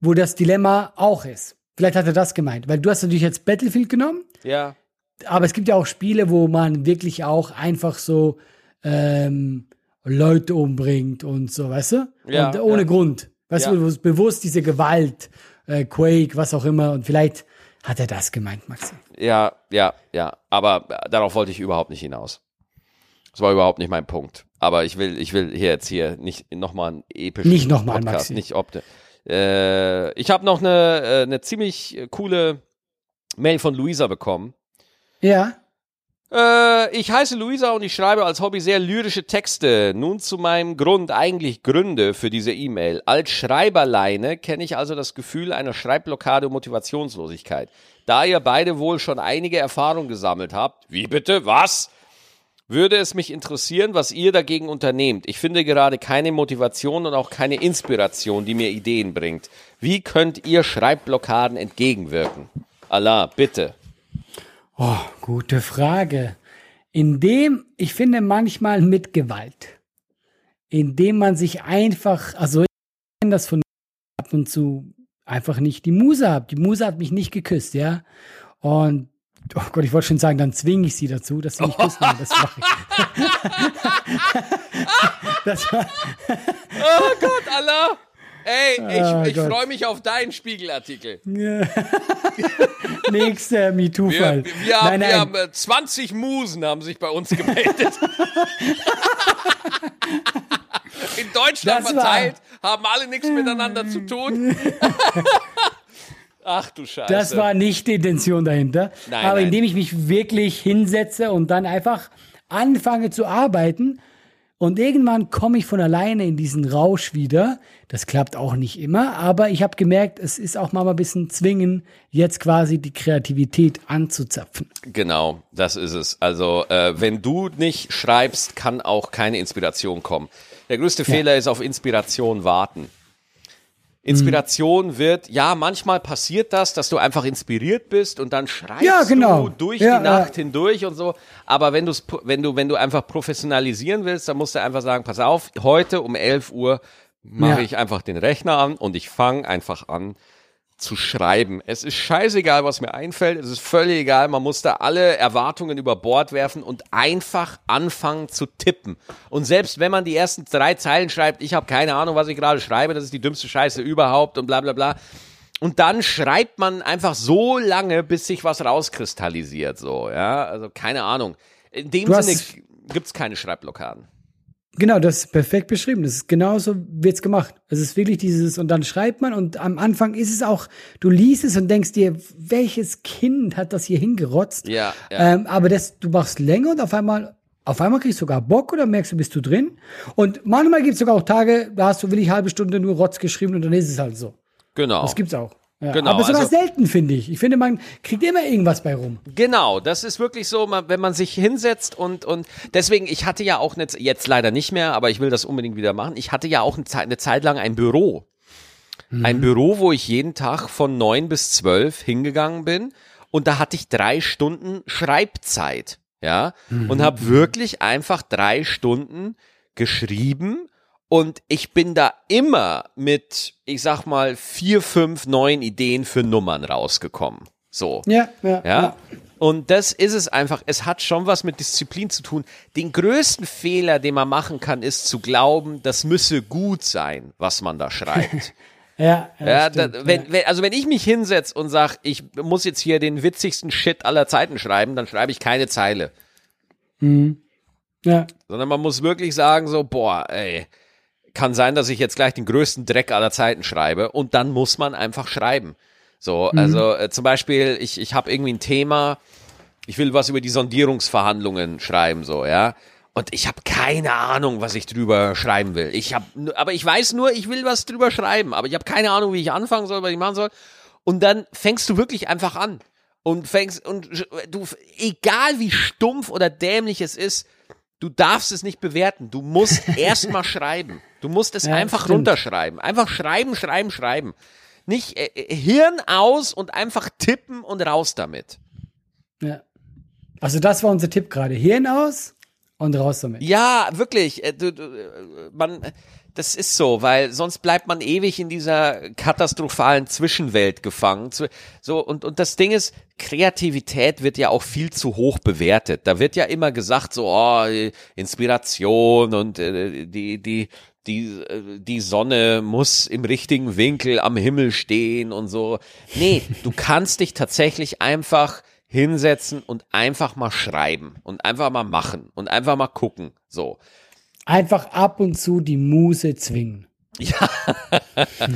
wo das Dilemma auch ist. Vielleicht hat er das gemeint, weil du hast natürlich jetzt Battlefield genommen, Ja. aber es gibt ja auch Spiele, wo man wirklich auch einfach so ähm, Leute umbringt und so, weißt du? Ja, und ohne ja. Grund. Weißt Ja. du, bewusst diese Gewalt, äh, Quake, was auch immer. Und vielleicht hat er das gemeint, Maxi. Ja, ja, ja. Aber darauf wollte ich überhaupt nicht hinaus. Das war überhaupt nicht mein Punkt. Aber ich will, ich will hier jetzt hier nicht nochmal einen epischen Nicht noch mal, Podcast, Maxi. nicht opte. Äh, ich habe noch eine, äh, eine ziemlich coole Mail von Luisa bekommen. Ja. Äh, ich heiße Luisa und ich schreibe als Hobby sehr lyrische Texte. Nun zu meinem Grund, eigentlich Gründe für diese E-Mail. Als Schreiberleine kenne ich also das Gefühl einer Schreibblockade und Motivationslosigkeit. Da ihr beide wohl schon einige Erfahrungen gesammelt habt, wie bitte, was? Würde es mich interessieren, was ihr dagegen unternehmt. Ich finde gerade keine Motivation und auch keine Inspiration, die mir Ideen bringt. Wie könnt ihr Schreibblockaden entgegenwirken? Allah, bitte. Oh, gute Frage. Indem, ich finde manchmal mit Gewalt. Indem man sich einfach, also ich kenne das von ab und zu einfach nicht die Muse habe. Die Muse hat mich nicht geküsst, ja. Und oh Gott, ich wollte schon sagen, dann zwinge ich sie dazu, dass sie mich küssen. Und das mache ich. das war, Oh Gott, Allah! Ey, ich, ich Gott. freue mich auf deinen Spiegelartikel. nächster Wir, MeToo-Fall. wir, haben, nein, wir haben äh, 20 Musen haben sich bei uns gemeldet. In Deutschland Das war- verteilt, haben alle nichts miteinander zu tun. Ach du Scheiße. Das war nicht die Intention dahinter. Nein, Aber nein. indem ich mich wirklich hinsetze und dann einfach anfange zu arbeiten und irgendwann komme ich von alleine in diesen Rausch wieder. Das klappt auch nicht immer, aber ich habe gemerkt, es ist auch mal ein bisschen zwingen, jetzt quasi die Kreativität anzuzapfen. Genau, das ist es. Also, äh, wenn du nicht schreibst, kann auch keine Inspiration kommen. Der größte Fehler ist auf Inspiration warten. Inspiration wird, ja, manchmal passiert das, dass du einfach inspiriert bist und dann schreibst Ja, genau. du durch Ja, die ja. Nacht hindurch und so. Aber wenn, wenn, du, wenn du einfach professionalisieren willst, dann musst du einfach sagen, pass auf, heute um 11 Uhr mache Ja. ich einfach den Rechner an und ich fange einfach an zu schreiben. Es ist scheißegal, was mir einfällt. Es ist völlig egal. Man muss da alle Erwartungen über Bord werfen und einfach anfangen zu tippen. Und selbst wenn man die ersten drei Zeilen schreibt, ich habe keine Ahnung, was ich gerade schreibe, das ist die dümmste Scheiße überhaupt und bla bla bla. Und dann schreibt man einfach so lange, bis sich was rauskristallisiert. So, ja, also keine Ahnung. In dem Du Sinne gibt's keine Schreibblockaden. Genau, das ist perfekt beschrieben. Das ist genauso wird's gemacht. Es ist wirklich dieses, und dann schreibt man und am Anfang ist es auch, du liest es und denkst dir, welches Kind hat das hier hingerotzt? Ja, ja. Ähm, aber das, du machst länger und auf einmal, auf einmal kriegst du sogar Bock oder merkst du, bist du drin. Und manchmal gibt's sogar auch Tage, da hast du wirklich halbe Stunde nur Rotz geschrieben und dann ist es halt so. Genau. Das gibt's auch. Ja, Genau, aber sogar also- selten, finde ich. Ich finde, man kriegt immer irgendwas bei rum. Genau, das ist wirklich so, wenn man sich hinsetzt und, und deswegen, ich hatte ja auch eine, jetzt leider nicht mehr, aber ich will das unbedingt wieder machen. Ich hatte ja auch eine Zeit, eine Zeit lang ein Büro. Ein Büro, wo ich jeden Tag von neun bis zwölf hingegangen bin und da hatte ich drei Stunden Schreibzeit, ja, und habe wirklich einfach drei Stunden geschrieben und ich bin da immer mit, ich sag mal, vier, fünf neuen Ideen für Nummern rausgekommen. So. Ja, ja, Ja. Und das ist es einfach. Es hat schon was mit Disziplin zu tun. Den größten Fehler, den man machen kann, ist zu glauben, das müsse gut sein, was man da schreibt. Ja, ja, ja, stimmt, da, wenn, wenn, also wenn ich mich hinsetze und sage, ich muss jetzt hier den witzigsten Shit aller Zeiten schreiben, dann schreibe ich keine Zeile. ja. Sondern man muss wirklich sagen, so, boah, ey, kann sein, dass ich jetzt gleich den größten Dreck aller Zeiten schreibe und dann muss man einfach schreiben. So, also äh, zum Beispiel, ich, ich habe irgendwie ein Thema, ich will was über die Sondierungsverhandlungen schreiben, so, ja. Und ich habe keine Ahnung, was ich drüber schreiben will. Ich habe, aber ich weiß nur, ich will was drüber schreiben, aber ich habe keine Ahnung, wie ich anfangen soll, was ich machen soll. Und dann fängst du wirklich einfach an und fängst und du, egal wie stumpf oder dämlich es ist, du darfst es nicht bewerten. Du musst erstmal schreiben. Du musst es Ja, einfach stimmt. runterschreiben. Einfach schreiben, schreiben, schreiben. Nicht äh, äh, Hirn aus und einfach tippen und raus damit. Ja. Also das war unser Tipp gerade. Hirn aus und raus damit. Ja, wirklich. äh, Du, du, äh, man, das ist so, weil sonst bleibt man ewig in dieser katastrophalen Zwischenwelt gefangen. So, und, und das Ding ist, Kreativität wird ja auch viel zu hoch bewertet. Da wird ja immer gesagt, so, oh, Inspiration und äh, die, die, die, äh, die Sonne muss im richtigen Winkel am Himmel stehen und so. Nee, du kannst dich tatsächlich einfach hinsetzen und einfach mal schreiben und einfach mal machen und einfach mal gucken. So. Einfach ab und zu die Muse zwingen. Ja,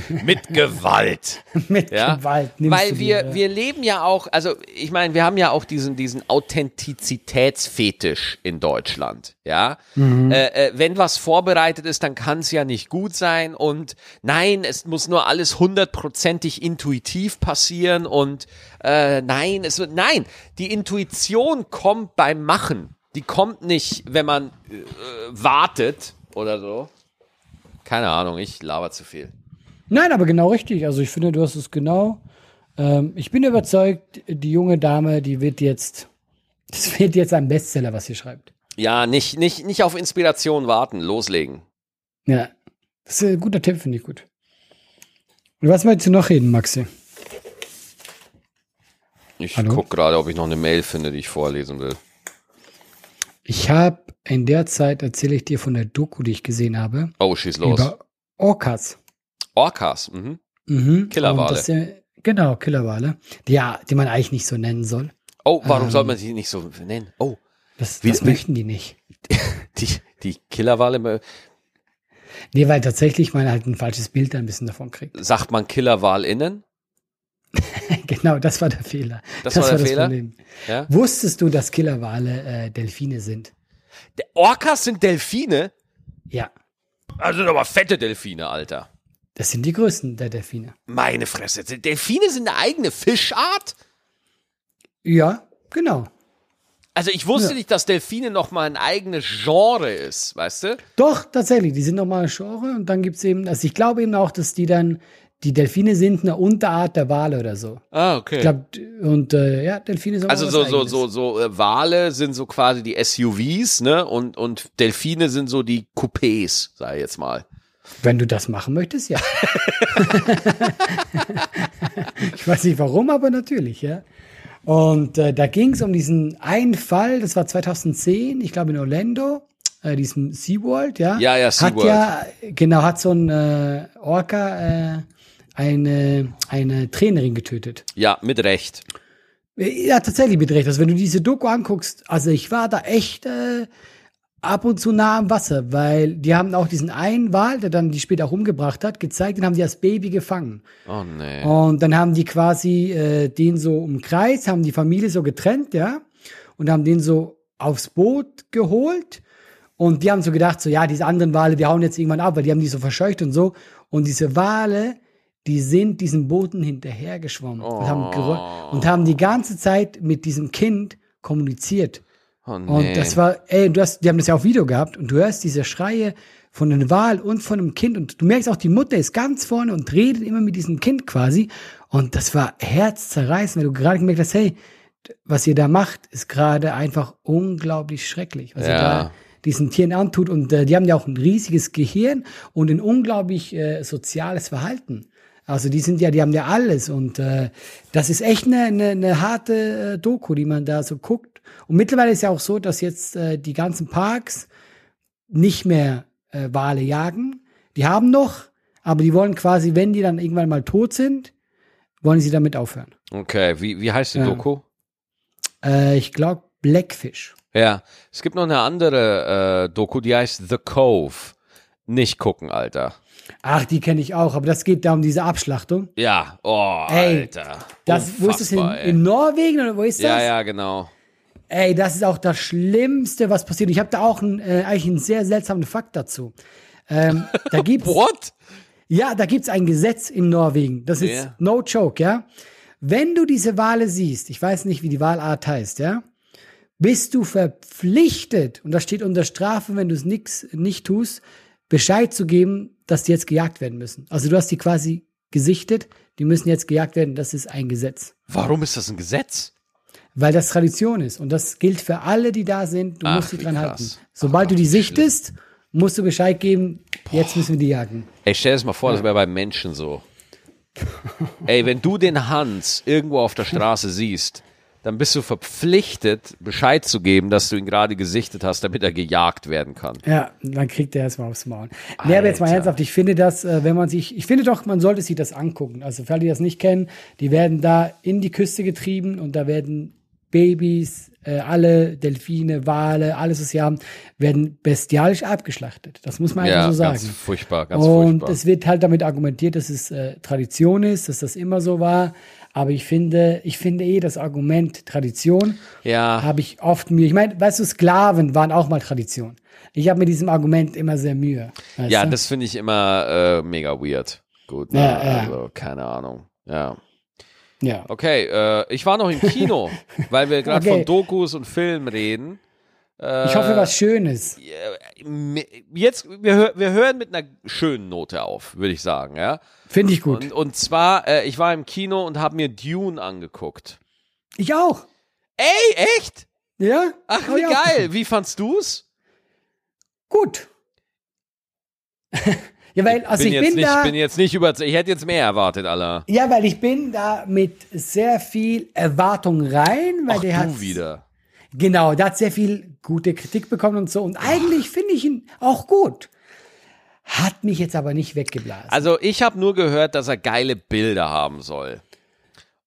mit Gewalt. mit ja? Gewalt. Weil wir, dir, wir leben ja auch, also ich meine, wir haben ja auch diesen, diesen Authentizitätsfetisch in Deutschland. Ja, mhm. äh, äh, wenn was vorbereitet ist, dann kann es ja nicht gut sein und nein, es muss nur alles hundertprozentig intuitiv passieren und äh, nein, es wird, nein, die Intuition kommt beim Machen. Die kommt nicht, wenn man äh, wartet oder so. Keine Ahnung, ich laber zu viel. Nein, aber genau richtig. Also ich finde, du hast es genau. Ähm, ich bin überzeugt, die junge Dame, die wird jetzt, das wird jetzt ein Bestseller, was sie schreibt. Ja, nicht, nicht, nicht auf Inspiration warten, loslegen. Ja, das ist ein guter Tipp, finde ich gut. Und was möchtest du noch reden, Maxi? Ich gucke gerade, ob ich noch eine Mail finde, die ich vorlesen will. Ich habe in der Zeit erzähle ich dir von der Doku, die ich gesehen habe. Oh, schieß los. Über Orcas. Orcas, mhm. mhm. Killerwale. Das, genau, Killerwale. Die, ja, die man eigentlich nicht so nennen soll. Oh, warum ähm, soll man sie nicht so nennen? Oh. Das, wie, das möchten die nicht. Die, die Killerwale. Nee, weil tatsächlich man halt ein falsches Bild ein bisschen davon kriegt. Sagt man KillerwalInnen? genau, das war der Fehler. Das, das war der war Fehler. Problem. Ja? Wusstest du, dass Killerwale äh, Delfine sind? Orcas sind Delfine? Ja. Also aber fette Delfine, Alter. Das sind die größten der Delfine. Meine Fresse. Delfine sind eine eigene Fischart? Ja, genau. Also ich wusste ja. nicht, dass Delfine noch mal ein eigenes Genre ist, weißt du? Doch, tatsächlich. Die sind noch mal ein Genre und dann gibt es eben, also ich glaube eben auch, dass die dann die Delfine sind eine Unterart der Wale oder so. Ah, okay. Ich glaub, und äh, ja, Delfine sind Also so, so, so, so, äh, Wale sind so quasi die SUVs, ne? Und, und Delfine sind so die Coupés, sag ich jetzt mal. Wenn du das machen möchtest, ja. ich weiß nicht warum, aber natürlich, ja. Und äh, da ging es um diesen einen Fall, das war 2010, ich glaube in Orlando, äh, diesem SeaWorld, ja. Ja, ja, SeaWorld. Hat ja, genau, hat so ein äh, Orca, äh, eine, eine Trainerin getötet. Ja, mit Recht. Ja, tatsächlich mit Recht. Also wenn du diese Doku anguckst, also ich war da echt äh, ab und zu nah am Wasser, weil die haben auch diesen einen Wal, der dann die später auch umgebracht hat, gezeigt, den haben die als Baby gefangen. Oh nee. Und dann haben die quasi äh, den so umkreist, haben die Familie so getrennt, ja, und haben den so aufs Boot geholt. Und die haben so gedacht, so ja, diese anderen Wale, die hauen jetzt irgendwann ab, weil die haben die so verscheucht und so. Und diese Wale, die sind diesen Booten hinterhergeschwommen oh. und, haben und haben die ganze Zeit mit diesem Kind kommuniziert. Oh, nee. Und das war, ey, du hast, die haben das ja auf Video gehabt und du hörst diese Schreie von einem Wal und von einem Kind und du merkst auch, die Mutter ist ganz vorne und redet immer mit diesem Kind quasi. Und das war herzzerreißend, weil du gerade gemerkt hast, hey, was ihr da macht, ist gerade einfach unglaublich schrecklich, was ja. ihr da diesen Tieren antut. Und äh, die haben ja auch ein riesiges Gehirn und ein unglaublich äh, soziales Verhalten. Also die sind ja, die haben ja alles und äh, das ist echt eine, eine, eine harte äh, Doku, die man da so guckt. Und mittlerweile ist ja auch so, dass jetzt äh, die ganzen Parks nicht mehr äh, Wale jagen. Die haben noch, aber die wollen quasi, wenn die dann irgendwann mal tot sind, wollen sie damit aufhören. Okay, wie, wie heißt die ja. Doku? Äh, ich glaube Blackfish. Ja, es gibt noch eine andere äh, Doku, die heißt The Cove. Nicht gucken, Alter. Ach, die kenne ich auch, aber das geht da um diese Abschlachtung. Ja, oh, Ey, Alter. Das, wo ist das in, in, Norwegen oder wo ist das? Ja, ja, genau. Ey, das ist auch das Schlimmste, was passiert. Ich habe da auch ein, äh, eigentlich einen sehr seltsamen Fakt dazu. Ähm, da gibt's, What? Ja, da gibt's ein Gesetz in Norwegen. Das ist yeah. no joke, ja. Wenn du diese Wale siehst, ich weiß nicht, wie die Walart heißt, ja, bist du verpflichtet, und das steht unter Strafe, wenn du es nicht tust, Bescheid zu geben, dass die jetzt gejagt werden müssen. Also du hast die quasi gesichtet, die müssen jetzt gejagt werden, das ist ein Gesetz. Warum ist das ein Gesetz? Weil das Tradition ist und das gilt für alle, die da sind, du Ach, musst dich dran halten. Sobald Ach, du die sichtest, musst du Bescheid geben, jetzt müssen wir die jagen. Ey, stell dir das mal vor, das wäre bei Menschen so. Ey, wenn du den Hans irgendwo auf der Straße siehst, dann bist du verpflichtet, Bescheid zu geben, dass du ihn gerade gesichtet hast, damit er gejagt werden kann. Ja, dann kriegt er erstmal aufs Maul. Nee, aber jetzt mal Alter. ernsthaft, ich finde das, äh, wenn man sich, ich finde doch, man sollte sich das angucken. Also für alle, die das nicht kennen, die werden da in die Küste getrieben und da werden Babys, äh, alle Delfine, Wale, alles, was sie haben, werden bestialisch abgeschlachtet. Das muss man einfach Ja, so sagen. ganz furchtbar, ganz und furchtbar. es wird halt damit argumentiert, dass es äh, Tradition ist, dass das immer so war. Aber ich finde, ich finde eh das Argument Tradition Ja, habe ich oft Mühe. Ich meine, weißt du, Sklaven waren auch mal Tradition. Ich habe mit diesem Argument immer sehr Mühe. Ja, du? das finde ich immer äh, mega weird. Gut, ne? Ja, ja. also keine Ahnung. Ja. Ja. Okay, äh, ich war noch im Kino, weil wir gerade Okay. von Dokus und Filmen reden. Äh, Ich hoffe, was Schönes. Jetzt, wir, wir hören mit einer schönen Note auf, würde ich sagen, ja. Finde ich gut. Und, und zwar, äh, ich war im Kino und habe mir Dune angeguckt. ich auch. Ey, echt? Ja? Ach, Oh, wie geil. Wie fandst du's? Gut. Ja, weil, also bin ich bin nicht, da. bin jetzt nicht über, ich hätte jetzt mehr erwartet, Allah. ja, weil ich bin da mit sehr viel Erwartung rein, weil Ach, der hat du wieder. Genau, der hat sehr viel gute Kritik bekommen und so. Und eigentlich finde ich ihn auch gut. Hat mich jetzt aber nicht weggeblasen. Also ich habe nur gehört, dass er geile Bilder haben soll.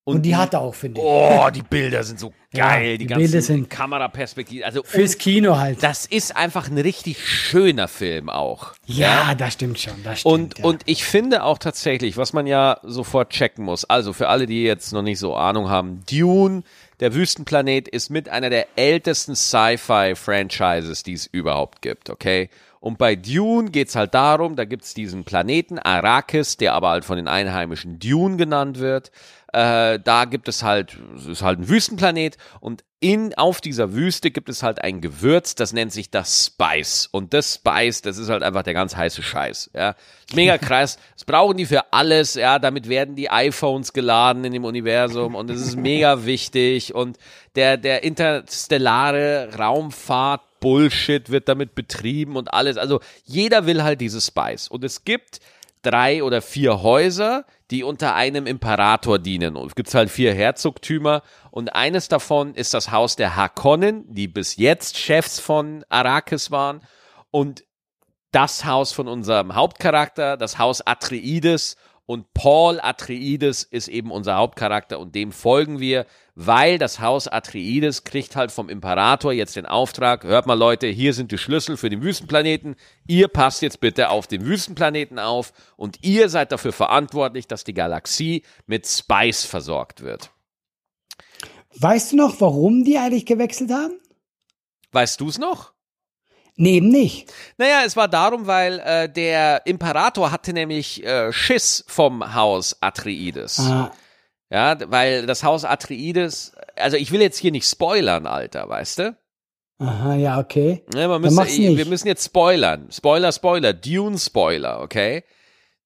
Und die hat er auch, finde ich. Oh, die Bilder sind so geil, Ja, die, die ganzen Bilder sind- Kameraperspektiven. Also Fürs Kino halt. das ist einfach ein richtig schöner Film auch. ja, das stimmt schon. Das stimmt, Und, ja. und ich finde auch tatsächlich, was man ja sofort checken muss, also für alle, die jetzt noch nicht so Ahnung haben, Dune, der Wüstenplanet, ist mit einer der ältesten Sci-Fi-Franchises, die es überhaupt gibt, okay? Und bei Dune geht's halt darum, da gibt's diesen Planeten Arrakis, der aber halt von den Einheimischen Dune genannt wird. Äh, da gibt es halt, es ist halt ein Wüstenplanet und in, auf dieser Wüste gibt es halt ein Gewürz, das nennt sich das Spice. Und das Spice, das ist halt einfach der ganz heiße Scheiß, ja. Mega krass. Das brauchen die für alles, ja. Damit werden die iPhones geladen in dem Universum und es ist mega wichtig und der, der interstellare Raumfahrt Bullshit wird damit betrieben und alles. Also jeder will halt dieses Spice. Und es gibt drei oder vier Häuser, die unter einem Imperator dienen. Und es gibt halt vier Herzogtümer und eines davon ist das Haus der Harkonnen, die bis jetzt Chefs von Arrakis waren. Und das Haus von unserem Hauptcharakter, das Haus Atreides. Und Paul Atreides ist eben unser Hauptcharakter und dem folgen wir, weil das Haus Atreides kriegt halt vom Imperator jetzt den Auftrag, hört mal Leute, hier sind die Schlüssel für den Wüstenplaneten, ihr passt jetzt bitte auf den Wüstenplaneten auf und ihr seid dafür verantwortlich, dass die Galaxie mit Spice versorgt wird. weißt du noch, warum die eigentlich gewechselt haben? Weißt du's noch? Nee, eben nicht. Naja, es war darum, weil äh, der Imperator hatte nämlich äh, Schiss vom Haus Atreides. Ah, Ja, weil das Haus Atreides, also ich will jetzt hier nicht spoilern, Alter, weißt du? aha, ja, okay. Ja, man Dann müsste, nicht. wir müssen jetzt spoilern. Spoiler, Spoiler, Dune-Spoiler, okay?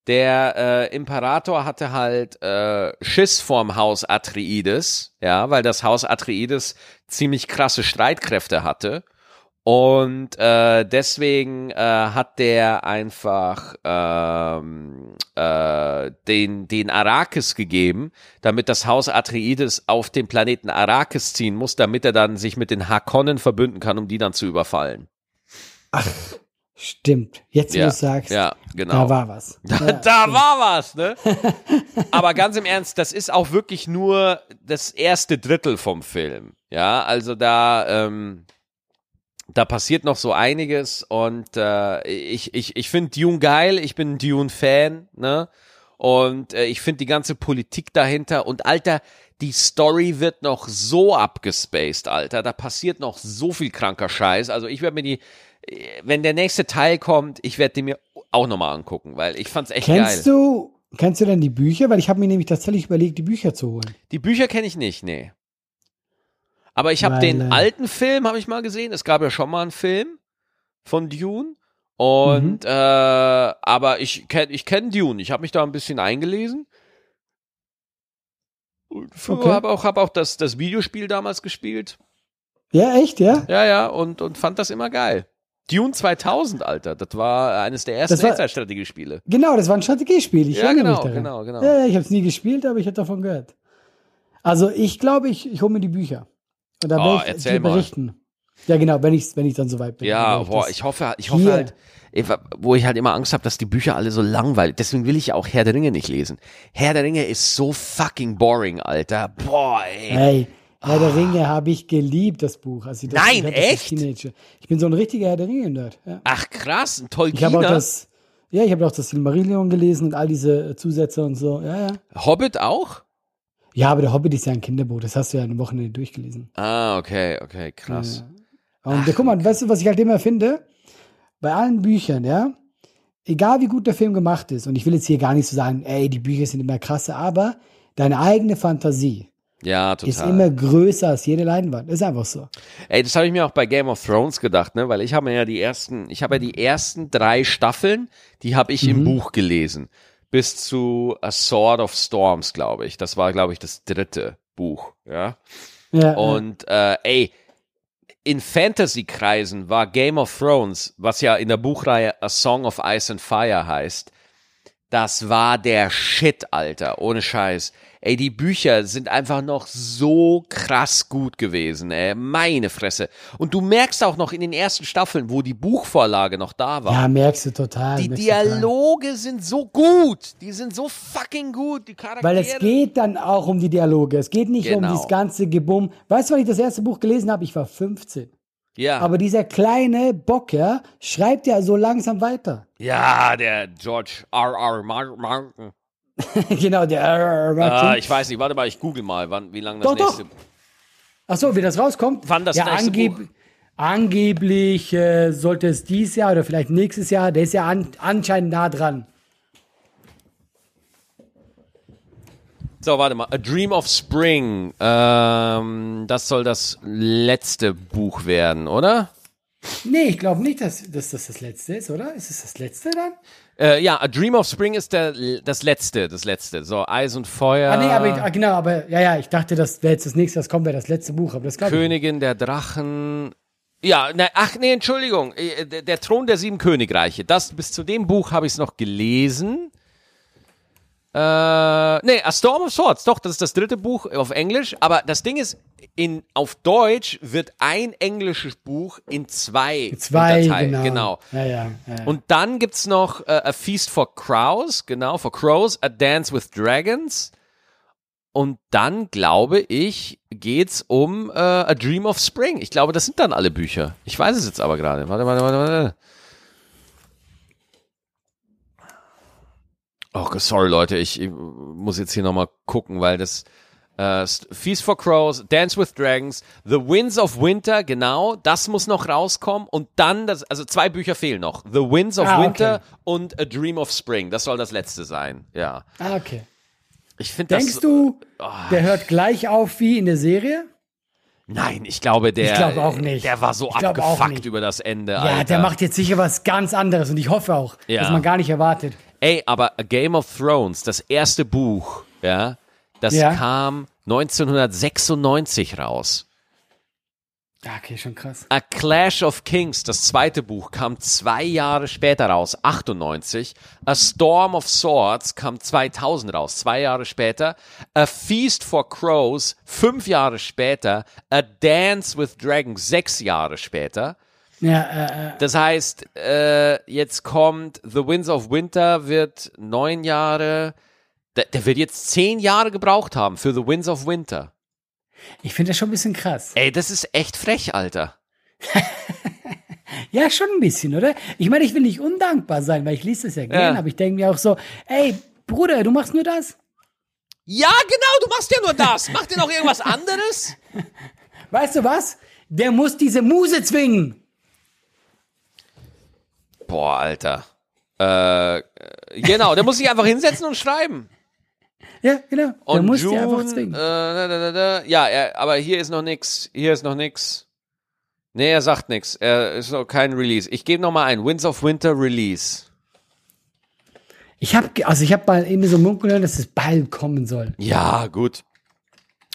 Der äh, Imperator hatte halt äh, Schiss vorm Haus Atreides, ja, weil das Haus Atreides ziemlich krasse Streitkräfte hatte. Und äh, deswegen äh, hat der einfach ähm, äh, den, den Arrakis gegeben, damit das Haus Atreides auf den Planeten Arrakis ziehen muss, damit er dann sich mit den Harkonnen verbünden kann, um die dann zu überfallen. Stimmt. Jetzt, wie Ja, du sagst, ja, genau. da war was. Da, Ja, da war was, ne? Aber ganz im Ernst, das ist auch wirklich nur das erste Drittel vom Film. Ja, also da, ähm, da passiert noch so einiges und äh, ich, ich, ich finde Dune geil, ich bin ein Dune-Fan, ne? Und äh, ich finde die ganze Politik dahinter und Alter, die Story wird noch so abgespaced, Alter. Da passiert noch so viel kranker Scheiß. Also ich werde mir die, äh, wenn der nächste Teil kommt, ich werde die mir auch nochmal angucken, weil ich fand's echt Kennst geil. du, kennst du denn die Bücher? Weil ich habe mir nämlich tatsächlich überlegt, die Bücher zu holen. Die Bücher kenne ich nicht, nee. Aber ich habe den alten Film, habe ich mal gesehen. Es gab ja schon mal einen Film von Dune. Und Mhm. äh, aber ich kenne ich kenn Dune. Ich habe mich da ein bisschen eingelesen. Und Okay. habe auch, hab auch das, das Videospiel damals gespielt. Ja, echt, ja? Ja, ja, und, und fand das immer geil. Dune 2000, Alter. Das war eines der ersten Echtzeitstrategiespiele. Genau, das war ein Strategiespiel. Ich Ja, erinnere genau, mich daran. genau, genau. Ja, ja, ich habe es nie gespielt, aber ich habe davon gehört. Also ich glaube, ich, ich hole mir die Bücher. Und dann Oh, werde ich erzähl mal. berichten. Ja, genau, wenn ich, wenn ich dann soweit bin. Ja, werd boah, ich hoffe, ich hoffe halt, wo ich halt immer Angst habe, dass die Bücher alle so langweilig. Deswegen will ich ja auch Herr der Ringe nicht lesen. Herr der Ringe ist so fucking boring, Alter. Boah, ey. Hey, Herr der Ringe habe ich geliebt, das Buch. Als ich das, Ah. Nein, ich echt? Ich bin so ein richtiger Herr der Ringe-Nerd. Ja. Ach krass, ein Ich habe auch das, ja, ich habe auch das Silmarillion gelesen und all diese Zusätze und so. Ja, ja. Hobbit auch? Ja, aber der Hobbit ist ja ein Kinderbuch. Das hast du ja eine Wochenende durchgelesen. Ah, okay, okay, krass. Und guck mal, weißt du, was ich halt immer finde? Bei allen Büchern, ja, egal wie gut der Film gemacht ist, und ich will jetzt hier gar nicht so sagen, ey, die Bücher sind immer krasser, aber deine eigene Fantasie Ja, total. ist immer größer als jede Leinwand. Ist einfach so. Ey, das habe ich mir auch bei Game of Thrones gedacht, ne? Weil ich habe mir ja die ersten, ich habe ja die ersten drei Staffeln, die habe ich Mhm. im Buch gelesen. Bis zu A Sword of Storms, glaube ich. Das war, glaube ich, das dritte Buch, ja. Ja, Und äh, ey, in Fantasy-Kreisen war Game of Thrones, was ja in der Buchreihe A Song of Ice and Fire heißt, das war der Shit, Alter, ohne Scheiß. Ey, die Bücher sind einfach noch so krass gut gewesen, ey. Meine Fresse. Und du merkst auch noch in den ersten Staffeln, wo die Buchvorlage noch da war. ja, merkst du total. die du total. Dialoge sind so gut. Die sind so fucking gut. Die Charaktere. Weil es geht dann auch um die Dialoge. Es geht nicht um Genau. dieses ganze Gebumm. Weißt du, wann ich das erste Buch gelesen habe? Ich war 15. ja. Aber dieser kleine Bock, ja, schreibt ja so langsam weiter. ja, der George R. R. Mar Martin. genau, der. Ah, ich weiß nicht, warte mal, ich google mal, wann, wie lange das Doch, doch. nächste. Ach so, wie das rauskommt? Wann das ja, nächste angeb Buch? Angeblich äh, sollte es dieses Jahr oder vielleicht nächstes Jahr, der ist ja an, anscheinend nah dran. So, warte mal. A Dream of Spring. Ähm, das soll das letzte Buch werden, oder? Nee, ich glaube nicht, dass, dass das das letzte ist, oder? Ist es das letzte dann? Äh, ja, A Dream of Spring ist der, das letzte, das letzte. So, Eis und Feuer. Ah, nee, aber ich, ah, genau, aber ja, ja, ich dachte, das wäre jetzt das nächste, das kommt, wäre das letzte Buch, aber das glaube ich. nicht. Königin der Drachen. Ja, ne, ach nee, Entschuldigung. Äh, Der, der Thron der sieben Königreiche. Das, bis zu dem Buch habe ich es noch gelesen. Äh, nee, A Storm of Swords, doch, das ist das dritte Buch auf Englisch. Aber das Ding ist, in, auf Deutsch wird ein englisches Buch in zwei, Zwei, unterteilt. genau. genau. Ja, ja, ja. Und dann gibt's noch äh, A Feast for Crows, genau, for Crows, A Dance with Dragons. Und dann, glaube ich, geht's um äh, A Dream of Spring. Ich glaube, das sind dann alle Bücher. Ich weiß es jetzt aber gerade. Warte, warte, warte, warte. Oh, sorry, Leute, ich, ich muss jetzt hier nochmal gucken, weil das äh, Feast for Crows, Dance with Dragons, The Winds of Winter, genau, das muss noch rauskommen und dann, das, also zwei Bücher fehlen noch. The Winds of Ah, Winter okay. und A Dream of Spring, das soll das letzte sein, ja. ah, okay. Ich finde das. Denkst du, der hört gleich auf wie in der Serie? Nein, ich glaube, der, Ich glaube auch nicht. der war so abgefuckt über das Ende. Ja, Alter. der macht jetzt sicher was ganz anderes und ich hoffe auch, Ja. dass man gar nicht erwartet. Ey, aber A Game of Thrones, das erste Buch, ja, das Ja. kam 1996 raus. Ja, okay, schon krass. A Clash of Kings, das zweite Buch, kam zwei Jahre später raus, 98. A Storm of Swords kam 2000 raus, zwei Jahre später. A Feast for Crows, fünf Jahre später. A Dance with Dragons, sechs Jahre später. Ja, äh, äh, Das heißt, äh, jetzt kommt The Winds of Winter, wird neun Jahre. Der, der wird jetzt zehn Jahre gebraucht haben für The Winds of Winter. ich finde das schon ein bisschen krass. Ey, das ist echt frech, Alter. Ja, schon ein bisschen, oder? Ich meine, ich will nicht undankbar sein, weil ich lese das ja gern, Ja. aber ich denke mir auch so, ey, Bruder, du machst nur das. Ja, genau, du machst ja nur das. Mach dir noch irgendwas anderes? Weißt du was? Der muss diese Muse zwingen. Boah, Alter. Äh, genau, der muss sich einfach hinsetzen und schreiben. Ja, genau. Der Und muss June, einfach äh, zwingen. da, da, da, da. ja, er, aber hier ist noch nix. Hier ist noch nix. Nee, er sagt nix. Er ist noch kein Release. Ich gebe noch mal ein. Winds of Winter Release. Ich habe, also ich habe mal irgendwie so munkeln dass es bald kommen soll. Ja, gut.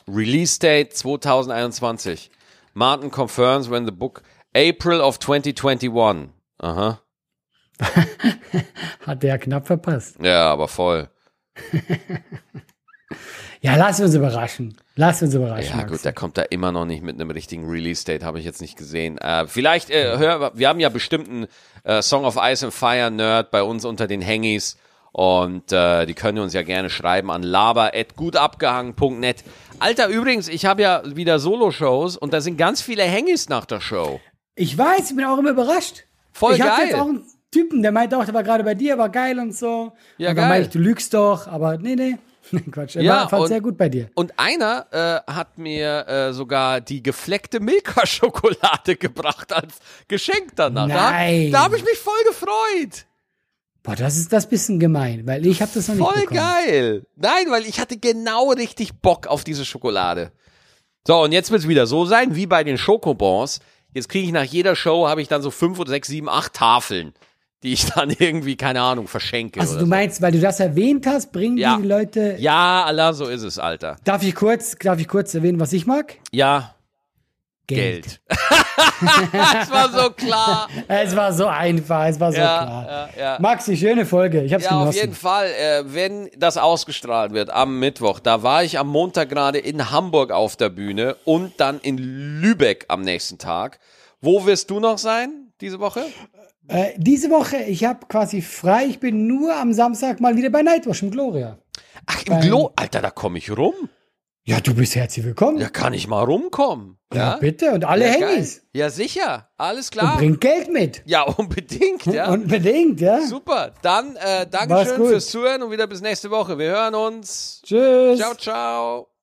Release Date 2021. Martin confirms when the book. April of 2021. Aha. Hat der knapp verpasst. Ja, aber voll. Ja, lass uns überraschen. Lass uns überraschen. Ja, Max. gut, der kommt da immer noch nicht mit einem richtigen Release-Date, habe ich jetzt nicht gesehen. Äh, vielleicht, äh, hör, wir haben ja bestimmt einen äh, Song of Ice and Fire Nerd bei uns unter den Hangis und äh, die können uns ja gerne schreiben an laber.gutabgehangen.net. Alter, übrigens, ich habe ja wieder Solo-Shows und da sind ganz viele Hangis nach der Show. Ich weiß, ich bin auch immer überrascht. Voll ich geil. jetzt auch Typen, der meinte auch, der war gerade bei dir, war geil und so. Ja, und dann geil. meinte ich, du lügst doch, aber nee, nee. Quatsch, er Ja, war, fand und- sehr gut bei dir. Und einer äh, hat mir äh, sogar die gefleckte Milka-Schokolade gebracht als Geschenk danach. Nein. Da, da habe ich mich voll gefreut. Boah, das ist das bisschen gemein, weil ich habe das noch nicht Voll geil. Nein, weil ich hatte genau richtig Bock auf diese Schokolade. So, und jetzt wird's wieder so sein, wie bei den Schokobons. Jetzt kriege ich nach jeder Show, habe ich dann so fünf oder sechs, sieben, acht Tafeln, die ich dann irgendwie, keine Ahnung, verschenke. Also du so. meinst, weil du das erwähnt hast, bringen Ja. die Leute. Ja, Allah, so ist es, Alter. Darf ich kurz, darf ich kurz erwähnen, was ich mag? Ja, Geld. das war so klar. Es war so einfach, es war so Ja, klar. ja, ja. Maxi, schöne Folge. Ich hab's Ja, auf genossen. jeden Fall. Äh, wenn das ausgestrahlt wird am Mittwoch, da war ich am Montag gerade in Hamburg auf der Bühne und dann in Lübeck am nächsten Tag. Wo wirst du noch sein diese Woche? Äh, diese Woche, ich habe quasi frei. Ich bin nur am Samstag mal wieder bei Nightwash im Gloria. Ach, im Glo. Alter, da komme ich rum. Ja, du bist herzlich willkommen. Da kann ich mal rumkommen. Ja, Ja, bitte. Und alle Ja, geil. Handys. Ja, sicher. Alles Und klar. bringt Geld mit. Ja, unbedingt. Ja. Unbedingt, ja. Super. Dann äh, Dankeschön fürs Zuhören und wieder bis nächste Woche. Wir hören uns. Tschüss. Ciao, ciao.